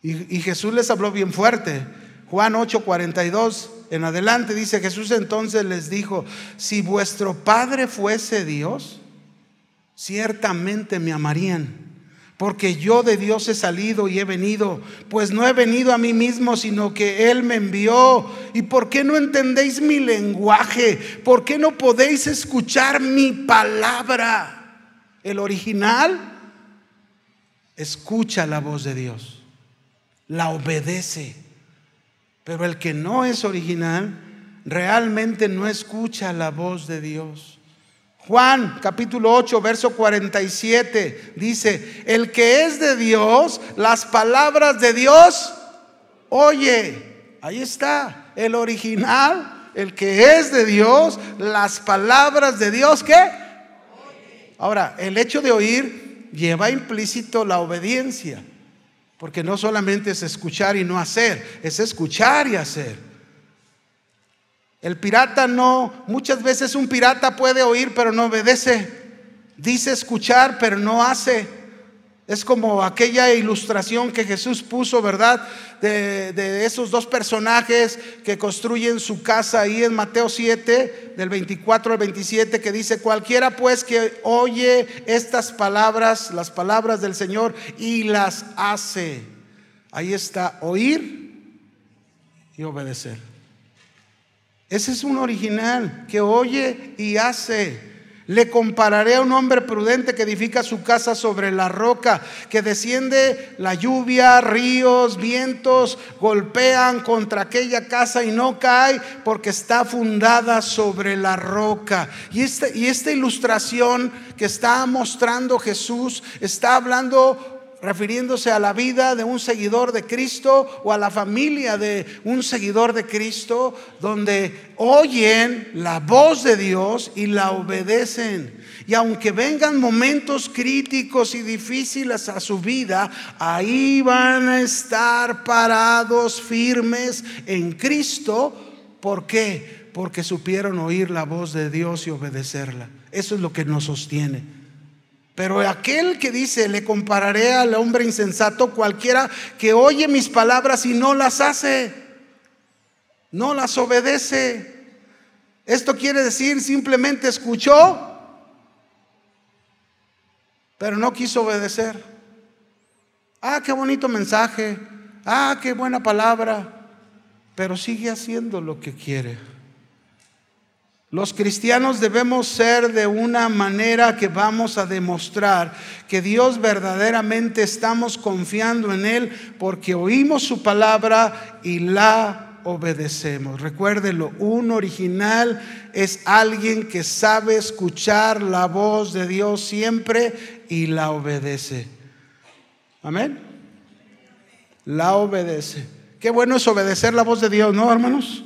Y, y Jesús les habló bien fuerte. Juan 8:42 en adelante dice, Jesús entonces les dijo, si vuestro Padre fuese Dios, ciertamente me amarían porque yo de Dios he salido y he venido, pues no he venido a mí mismo, sino que Él me envió. ¿Y por qué no entendéis mi lenguaje? ¿Por qué no podéis escuchar mi palabra? El original escucha la voz de Dios, la obedece, pero el que no es original realmente no escucha la voz de Dios. Juan capítulo 8, verso 47 dice, el que es de Dios, las palabras de Dios, oye, ahí está, el original, el que es de Dios, las palabras de Dios, ¿qué? Ahora, el hecho de oír lleva implícito la obediencia, porque no solamente es escuchar y no hacer, es escuchar y hacer. El pirata no, muchas veces un pirata puede oír pero no obedece. Dice escuchar pero no hace. Es como aquella ilustración que Jesús puso, ¿verdad? De, esos dos personajes que construyen su casa ahí en Mateo 7, del 24 al 27, que dice, cualquiera pues que oye estas palabras, las palabras del Señor, y las hace. Ahí está, oír y obedecer. Ese es un original que oye y hace. Le compararé a un hombre prudente que edifica su casa sobre la roca, que desciende la lluvia, ríos, vientos, golpean contra aquella casa y no cae porque está fundada sobre la roca. Y, este, y esta ilustración que está mostrando Jesús está hablando refiriéndose a la vida de un seguidor de Cristo o a la familia de un seguidor de Cristo, donde oyen la voz de Dios y la obedecen. Y aunque vengan momentos críticos y difíciles a su vida, ahí van a estar parados firmes en Cristo. ¿Por qué? Porque supieron oír la voz de Dios y obedecerla. Eso es lo que nos sostiene. Pero aquel que dice, le compararé al hombre insensato, cualquiera que oye mis palabras y no las hace, no las obedece. Esto quiere decir simplemente escuchó, pero no quiso obedecer. Ah, qué bonito mensaje. Ah, qué buena palabra. Pero sigue haciendo lo que quiere. Los cristianos debemos ser de una manera que vamos a demostrar que Dios verdaderamente estamos confiando en Él porque oímos su palabra y la obedecemos. Recuérdelo, un original es alguien que sabe escuchar la voz de Dios siempre y la obedece. Amén. La obedece. Qué bueno es obedecer la voz de Dios, ¿no, hermanos?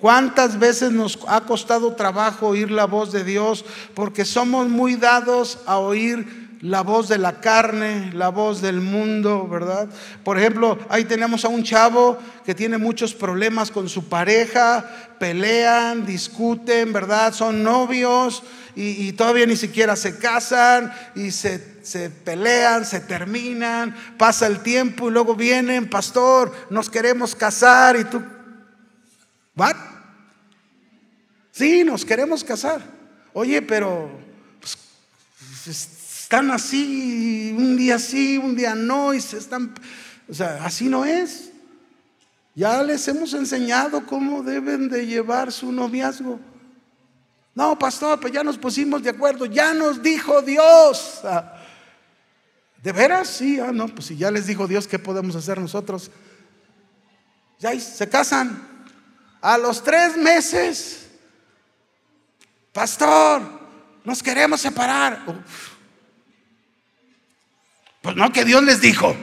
¿Cuántas veces nos ha costado trabajo oír la voz de Dios? Porque somos muy dados a oír la voz de la carne, la voz del mundo, ¿verdad? Por ejemplo, ahí tenemos a un chavo que tiene muchos problemas con su pareja, pelean, discuten, ¿verdad? Son novios y, todavía ni siquiera se casan y se, pelean, se terminan, pasa el tiempo y luego vienen, pastor, nos queremos casar y tú, ¿what? Sí, nos queremos casar. Oye, pero pues, están así, un día sí, un día no, y se están, o sea, así no es. Ya les hemos enseñado cómo deben de llevar su noviazgo. No, pastor, pues ya nos pusimos de acuerdo, ya nos dijo Dios. Ah, ¿De veras? Sí, ah, no, pues si ya les dijo Dios, ¿qué podemos hacer nosotros? Ya se casan. A los tres meses pastor, nos queremos separar. Pues no, que Dios les dijo.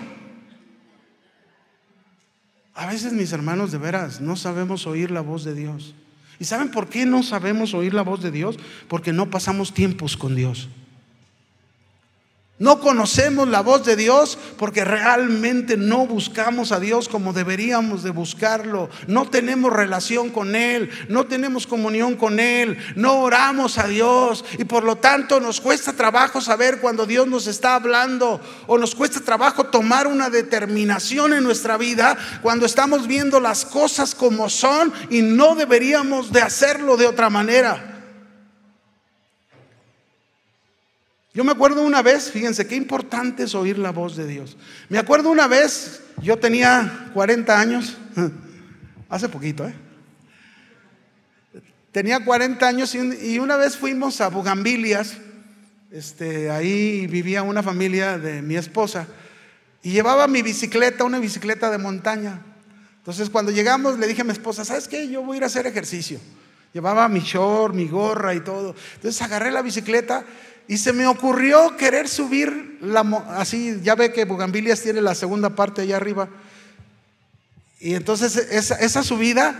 A veces mis hermanos de veras no sabemos oír la voz de Dios. ¿Y saben por qué no sabemos oír la voz de Dios? Porque no pasamos tiempos con Dios. No conocemos la voz de Dios porque realmente no buscamos a Dios como deberíamos de buscarlo. No tenemos relación con Él, no tenemos comunión con Él, no oramos a Dios y por lo tanto nos cuesta trabajo saber cuando Dios nos está hablando o nos cuesta trabajo tomar una determinación en nuestra vida cuando estamos viendo las cosas como son y no deberíamos de hacerlo de otra manera. Yo me acuerdo una vez, fíjense qué importante es oír la voz de Dios. Me acuerdo una vez, yo tenía 40 años, hace poquito, ¿eh? Tenía 40 años y una vez fuimos a Bugambilias, este, ahí vivía una familia de mi esposa, y llevaba mi bicicleta, una bicicleta de montaña. Entonces cuando llegamos le dije a mi esposa, ¿sabes qué? Yo voy a ir a hacer ejercicio. Llevaba mi short, mi gorra y todo. Entonces agarré la bicicleta y se me ocurrió querer subir la, así, ya ve que Bugambilias tiene la segunda parte allá arriba. Y entonces esa, subida,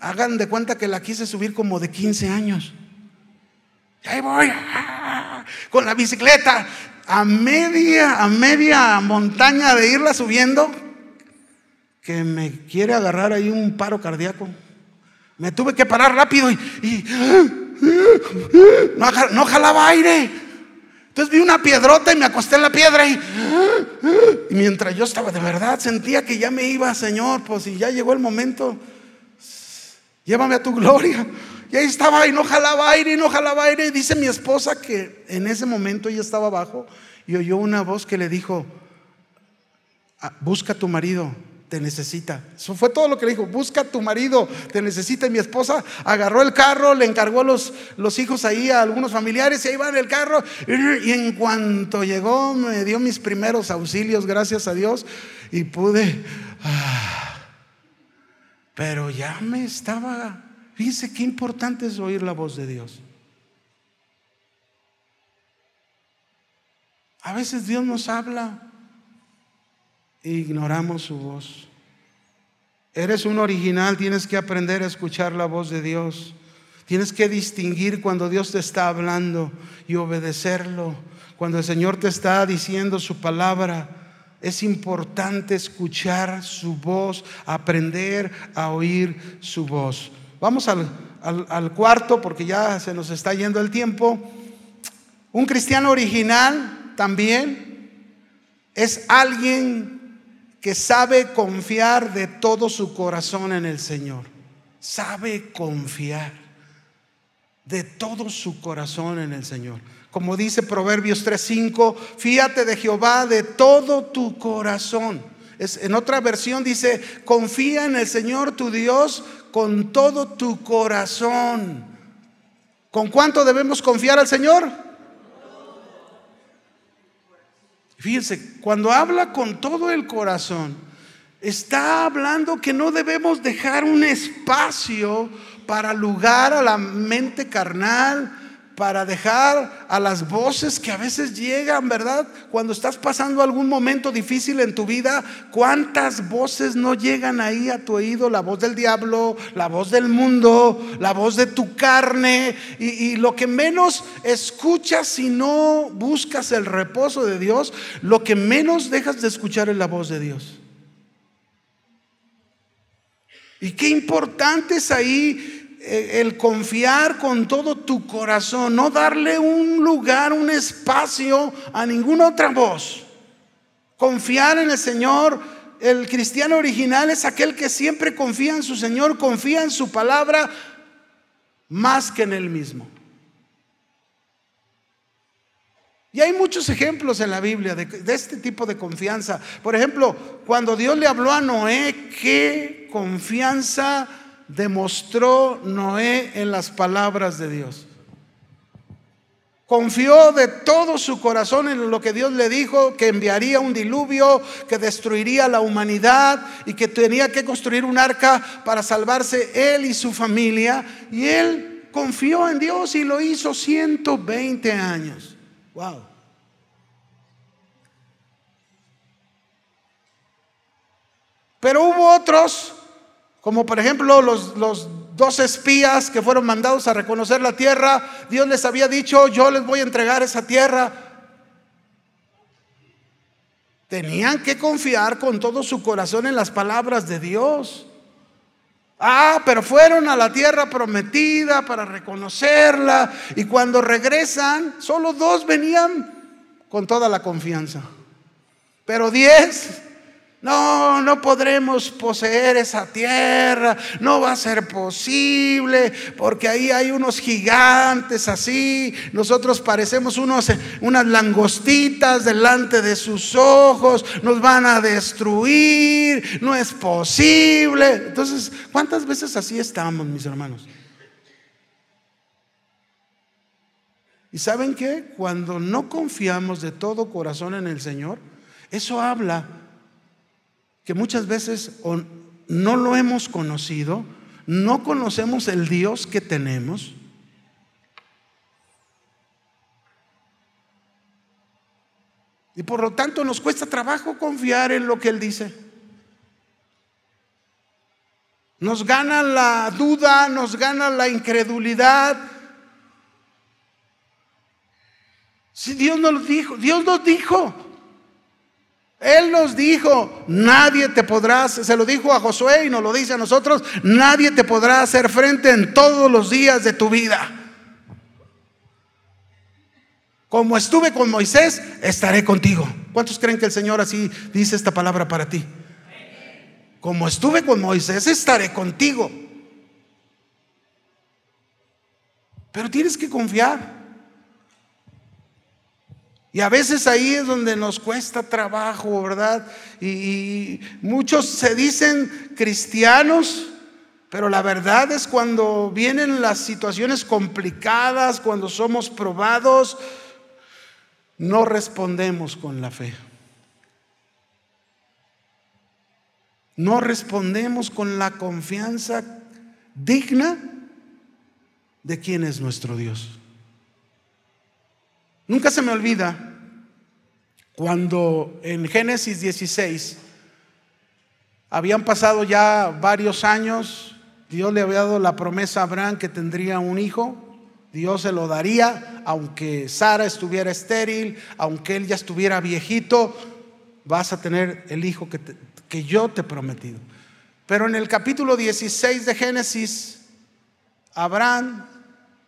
hagan de cuenta que la quise subir como de 15 años. Y ahí voy, ah, con la bicicleta, a media, a media montaña de irla subiendo, que me quiere agarrar ahí un paro cardíaco. Me tuve que parar rápido y, no, no jalaba aire. Entonces vi una piedrota y me acosté en la piedra y, mientras yo estaba de verdad sentía que ya me iba, Señor, pues y ya llegó el momento, llévame a tu gloria. Y ahí estaba y no jalaba aire y no jalaba aire. Y dice mi esposa que en ese momento ella estaba abajo y oyó una voz que le dijo, ah, busca a tu marido, te necesita. Eso fue todo lo que le dijo, busca a tu marido, te necesita. Y mi esposa agarró el carro, le encargó los, los hijos ahí a algunos familiares y ahí va en el carro. Y en cuanto llegó, me dio mis primeros auxilios, gracias a Dios, y pude... Ah, pero ya me estaba... Fíjense qué importante es oír la voz de Dios. A veces Dios nos habla ignoramos su voz. Eres un original, tienes que aprender a escuchar la voz de Dios. Tienes que distinguir cuando Dios te está hablando y obedecerlo. Cuando el Señor te está diciendo su palabra, es importante escuchar su voz, aprender a oír su voz. Vamos al, al cuarto porque ya se nos está yendo el tiempo. Un cristiano original también es alguien que sabe confiar de todo su corazón en el Señor. Sabe confiar de todo su corazón en el Señor. Como dice Proverbios 3:5, fíate de Jehová de todo tu corazón. Es, en otra versión dice, confía en el Señor tu Dios con todo tu corazón. ¿Con cuánto debemos confiar al Señor? Fíjense, cuando habla con todo el corazón, está hablando que no debemos dejar un espacio para lugar a la mente carnal, para dejar a las voces que a veces llegan, ¿verdad? Cuando estás pasando algún momento difícil en tu vida, ¿cuántas voces no llegan ahí a tu oído? La voz del diablo, la voz del mundo, la voz de tu carne, y, lo que menos escuchas si no buscas el reposo de Dios, lo que menos dejas de escuchar es la voz de Dios. Y qué importante es ahí el confiar con todo tu corazón, no darle un lugar, un espacio a ninguna otra voz. Confiar en el Señor. El cristiano original es aquel que siempre confía en su Señor, confía en su palabra más que en él mismo. Y hay muchos ejemplos en la Biblia de, este tipo de confianza. Por ejemplo, cuando Dios le habló a Noé, qué confianza demostró Noé en las palabras de Dios. Confió de todo su corazón en lo que Dios le dijo, que enviaría un diluvio, que destruiría la humanidad y que tenía que construir un arca para salvarse él y su familia. Y él confió en Dios y lo hizo 120 años. Wow. Pero hubo otros como por ejemplo los, los dos espías que fueron mandados a reconocer la tierra, Dios les había dicho, yo les voy a entregar esa tierra. Tenían que confiar con todo su corazón en las palabras de Dios. Ah, pero fueron a la tierra prometida para reconocerla y cuando regresan, solo dos venían con toda la confianza. Pero diez no, no podremos poseer esa tierra, no va a ser posible, porque ahí hay unos gigantes así, nosotros parecemos unos, unas langostitas delante de sus ojos, nos van a destruir, no es posible. Entonces, ¿cuántas veces así estamos, mis hermanos? ¿Y saben qué? Cuando no confiamos de todo corazón en el Señor, eso habla que muchas veces no lo hemos conocido, no conocemos el Dios que tenemos. Y por lo tanto nos cuesta trabajo confiar en lo que Él dice. Nos gana la duda, nos gana la incredulidad. Si Dios nos dijo, Dios nos dijo, él nos dijo, nadie te podrá, se lo dijo a Josué y nos lo dice a nosotros, nadie te podrá hacer frente en todos los días de tu vida. Como estuve con Moisés, estaré contigo. ¿Cuántos creen que el Señor así dice esta palabra para ti? Como estuve con Moisés, estaré contigo. Pero tienes que confiar. Y a veces ahí es donde nos cuesta trabajo, ¿verdad? Y, muchos se dicen cristianos, pero la verdad es cuando vienen las situaciones complicadas, cuando somos probados, no respondemos con la fe. No respondemos con la confianza digna de quién es nuestro Dios. Nunca se me olvida cuando en Génesis 16 habían pasado ya varios años, Dios le había dado la promesa a Abraham que tendría un hijo, Dios se lo daría, aunque Sara estuviera estéril, aunque él ya estuviera viejito, vas a tener el hijo que, yo te he prometido. Pero en el capítulo 16 de Génesis, Abraham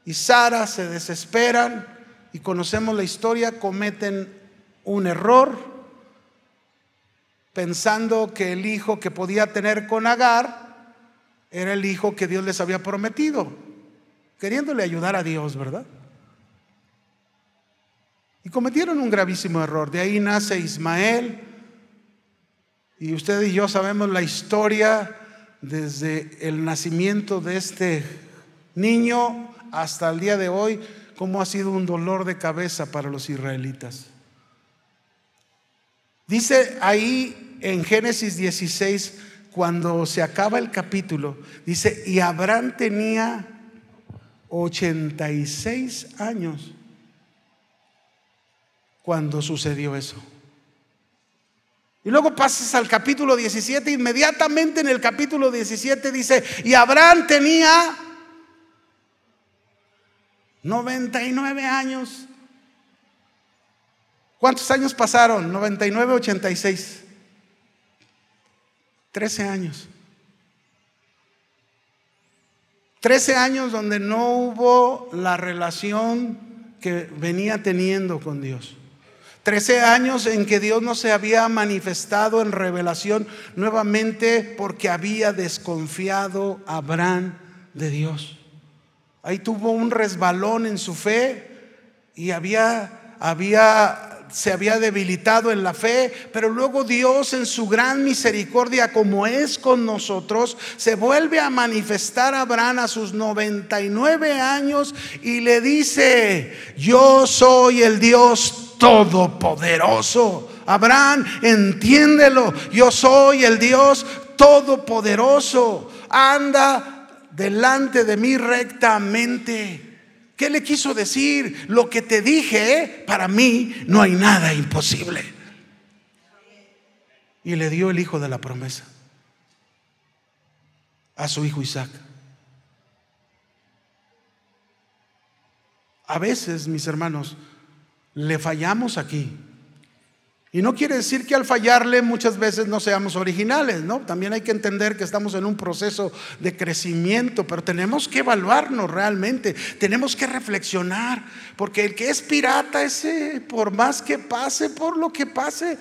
y Sara se desesperan y conocemos la historia, cometen un error pensando que el hijo que podía tener con Agar era el hijo que Dios les había prometido, queriéndole ayudar a Dios, ¿verdad? Y cometieron un gravísimo error. De ahí nace Ismael. Y usted y yo sabemos la historia desde el nacimiento de este niño hasta el día de hoy cómo ha sido un dolor de cabeza para los israelitas. Dice ahí en Génesis 16, cuando se acaba el capítulo, dice, y Abraham tenía 86 años cuando sucedió eso. Y luego pasas al capítulo 17, inmediatamente en el capítulo 17 dice, y Abraham tenía 99 años. ¿Cuántos años pasaron? 99, 86. 13 años. 13 años donde no hubo la relación que venía teniendo con Dios. 13 años en que Dios no se había manifestado en revelación nuevamente porque había desconfiado Abraham de Dios. Ahí tuvo un resbalón en su fe y había, había, se había debilitado en la fe, pero luego Dios en su gran misericordia, como es con nosotros, se vuelve a manifestar a Abraham a sus 99 años y le dice, yo soy el Dios todopoderoso. Abraham, entiéndelo, yo soy el Dios todopoderoso. Anda delante de mí rectamente. ¿Qué le quiso decir? Lo que te dije, para mí no hay nada imposible. Y le dio el hijo de la promesa a su hijo Isaac. A veces, mis hermanos, le fallamos aquí. Y no quiere decir que al fallarle muchas veces no seamos originales, ¿no? También hay que entender que estamos en un proceso de crecimiento, pero tenemos que evaluarnos realmente, tenemos que reflexionar, porque el que es pirata, ese, por más que pase, por lo que pase,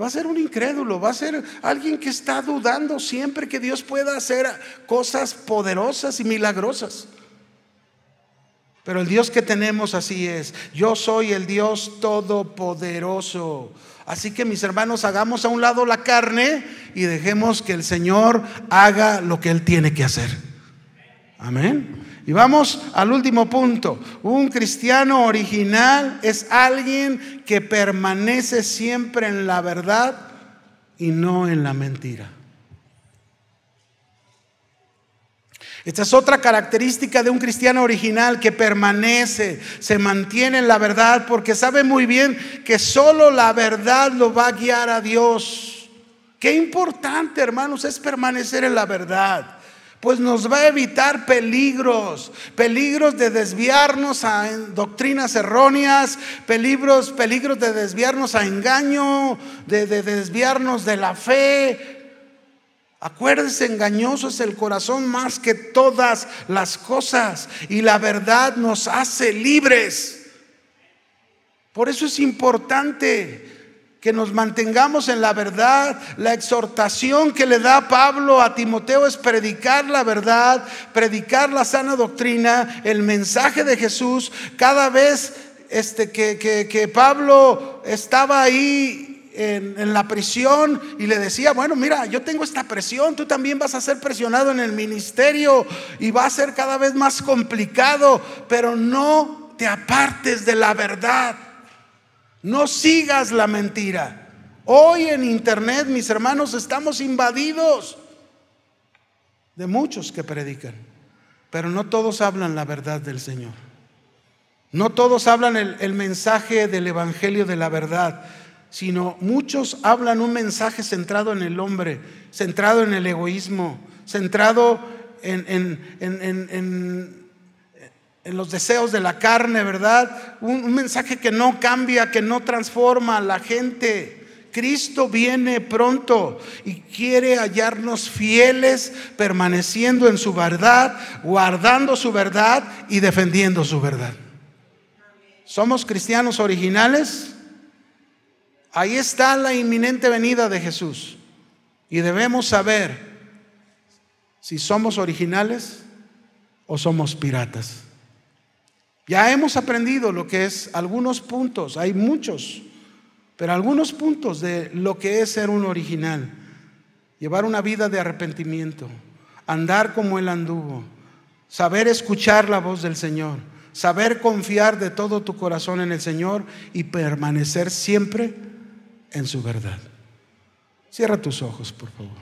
va a ser un incrédulo, va a ser alguien que está dudando siempre que Dios pueda hacer cosas poderosas y milagrosas. Pero el Dios que tenemos así es. Yo soy el Dios todopoderoso. Así que mis hermanos, hagamos a un lado la carne y dejemos que el Señor haga lo que Él tiene que hacer. Amén. Y vamos al último punto. Un cristiano original es alguien que permanece siempre en la verdad y no en la mentira. Esta es otra característica de un cristiano original que permanece, se mantiene en la verdad porque sabe muy bien que solo la verdad lo va a guiar a Dios. Qué importante, hermanos, es permanecer en la verdad. Pues nos va a evitar peligros, peligros de desviarnos a doctrinas erróneas, peligros, peligros de desviarnos a engaño, de, de desviarnos de la fe, Acuérdese, engañoso es el corazón más que todas las cosas y la verdad nos hace libres. Por eso es importante que nos mantengamos en la verdad. La exhortación que le da Pablo a Timoteo es predicar la verdad, predicar la sana doctrina, el mensaje de Jesús, cada vez este, que, que, que Pablo estaba ahí en, la prisión y le decía, bueno, mira, yo tengo esta presión, tú también vas a ser presionado en el ministerio y va a ser cada vez más complicado, pero no te apartes de la verdad, no sigas la mentira. Hoy en internet, mis hermanos, estamos invadidos de muchos que predican, pero no todos hablan la verdad del Señor. No todos hablan el, mensaje del Evangelio de la verdad sino muchos hablan un mensaje centrado en el hombre, centrado en el egoísmo, centrado en, en, los deseos de la carne, ¿verdad? Un mensaje que no cambia, que no transforma a la gente. Cristo viene pronto y quiere hallarnos fieles, permaneciendo en su verdad, guardando su verdad y defendiendo su verdad. ¿Somos cristianos originales? Ahí está la inminente venida de Jesús. Y debemos saber si somos originales o somos piratas. Ya hemos aprendido lo que es algunos puntos, hay muchos, pero algunos puntos de lo que es ser un original. Llevar una vida de arrepentimiento, andar como Él anduvo, saber escuchar la voz del Señor, saber confiar de todo tu corazón en el Señor y permanecer siempre en su verdad. Cierra tus ojos, por favor.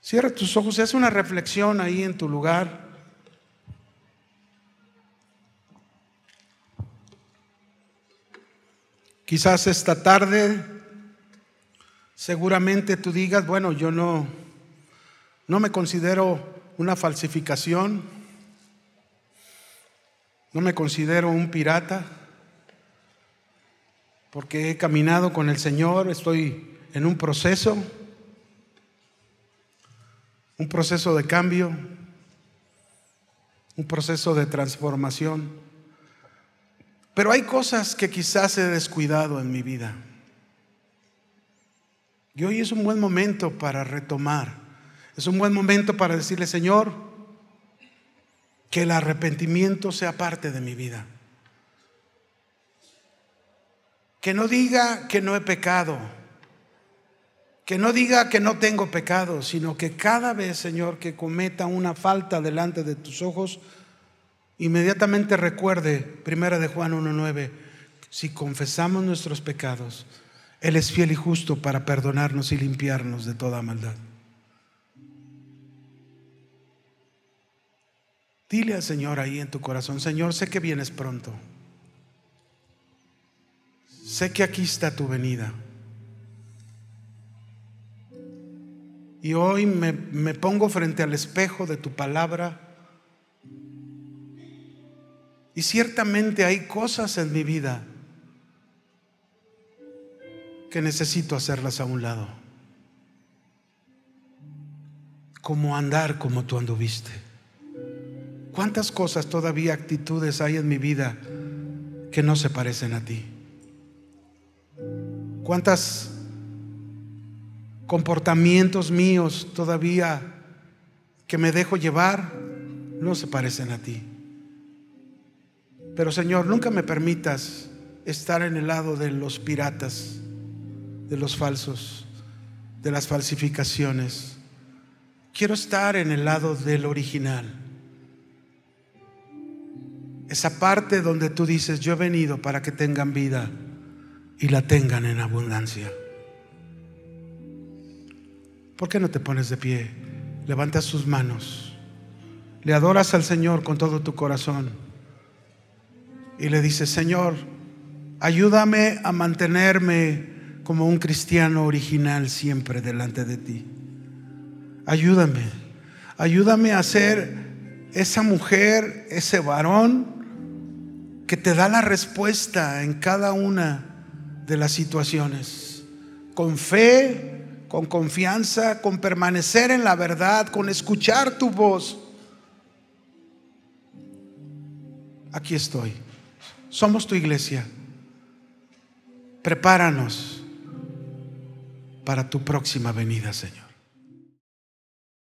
Cierra tus ojos haz una reflexión ahí en tu lugar. Quizás esta tarde seguramente tú digas, bueno, yo no no me considero una falsificación. No me considero un pirata porque he caminado con el Señor, estoy en un proceso, un proceso de cambio, un proceso de transformación. Pero hay cosas que quizás he descuidado en mi vida. Y hoy es un buen momento para retomar. Es un buen momento para decirle, Señor, que el arrepentimiento sea parte de mi vida. Que no diga que no he pecado, que no diga que no tengo pecado, sino que cada vez, Señor, que cometa una falta delante de tus ojos, inmediatamente recuerde, primera de Juan 1.9, si confesamos nuestros pecados, Él es fiel y justo para perdonarnos y limpiarnos de toda maldad. Dile al Señor ahí en tu corazón, Señor, sé que vienes pronto. Sé que aquí está tu venida. Y hoy me, me, pongo frente al espejo de tu palabra. Y ciertamente hay cosas en mi vida que necesito hacerlas a un lado. Como andar como tú anduviste. ¿Cuántas cosas todavía, actitudes hay en mi vida que no se parecen a ti? ¿Cuántos comportamientos míos todavía que me dejo llevar no se parecen a ti? Pero Señor, nunca me permitas estar en el lado de los piratas, de los falsos, de las falsificaciones. Quiero estar en el lado del original esa parte donde tú dices, yo he venido para que tengan vida y la tengan en abundancia. ¿Por qué no te pones de pie? Levantas sus manos. Le adoras al Señor con todo tu corazón. Y le dices, Señor, ayúdame a mantenerme como un cristiano original siempre delante de ti. Ayúdame. Ayúdame a ser esa mujer, ese varón que te da la respuesta en cada una de las situaciones. Con fe, con confianza, con permanecer en la verdad, con escuchar tu voz. Aquí estoy. Somos tu iglesia. Prepáranos para tu próxima venida, Señor.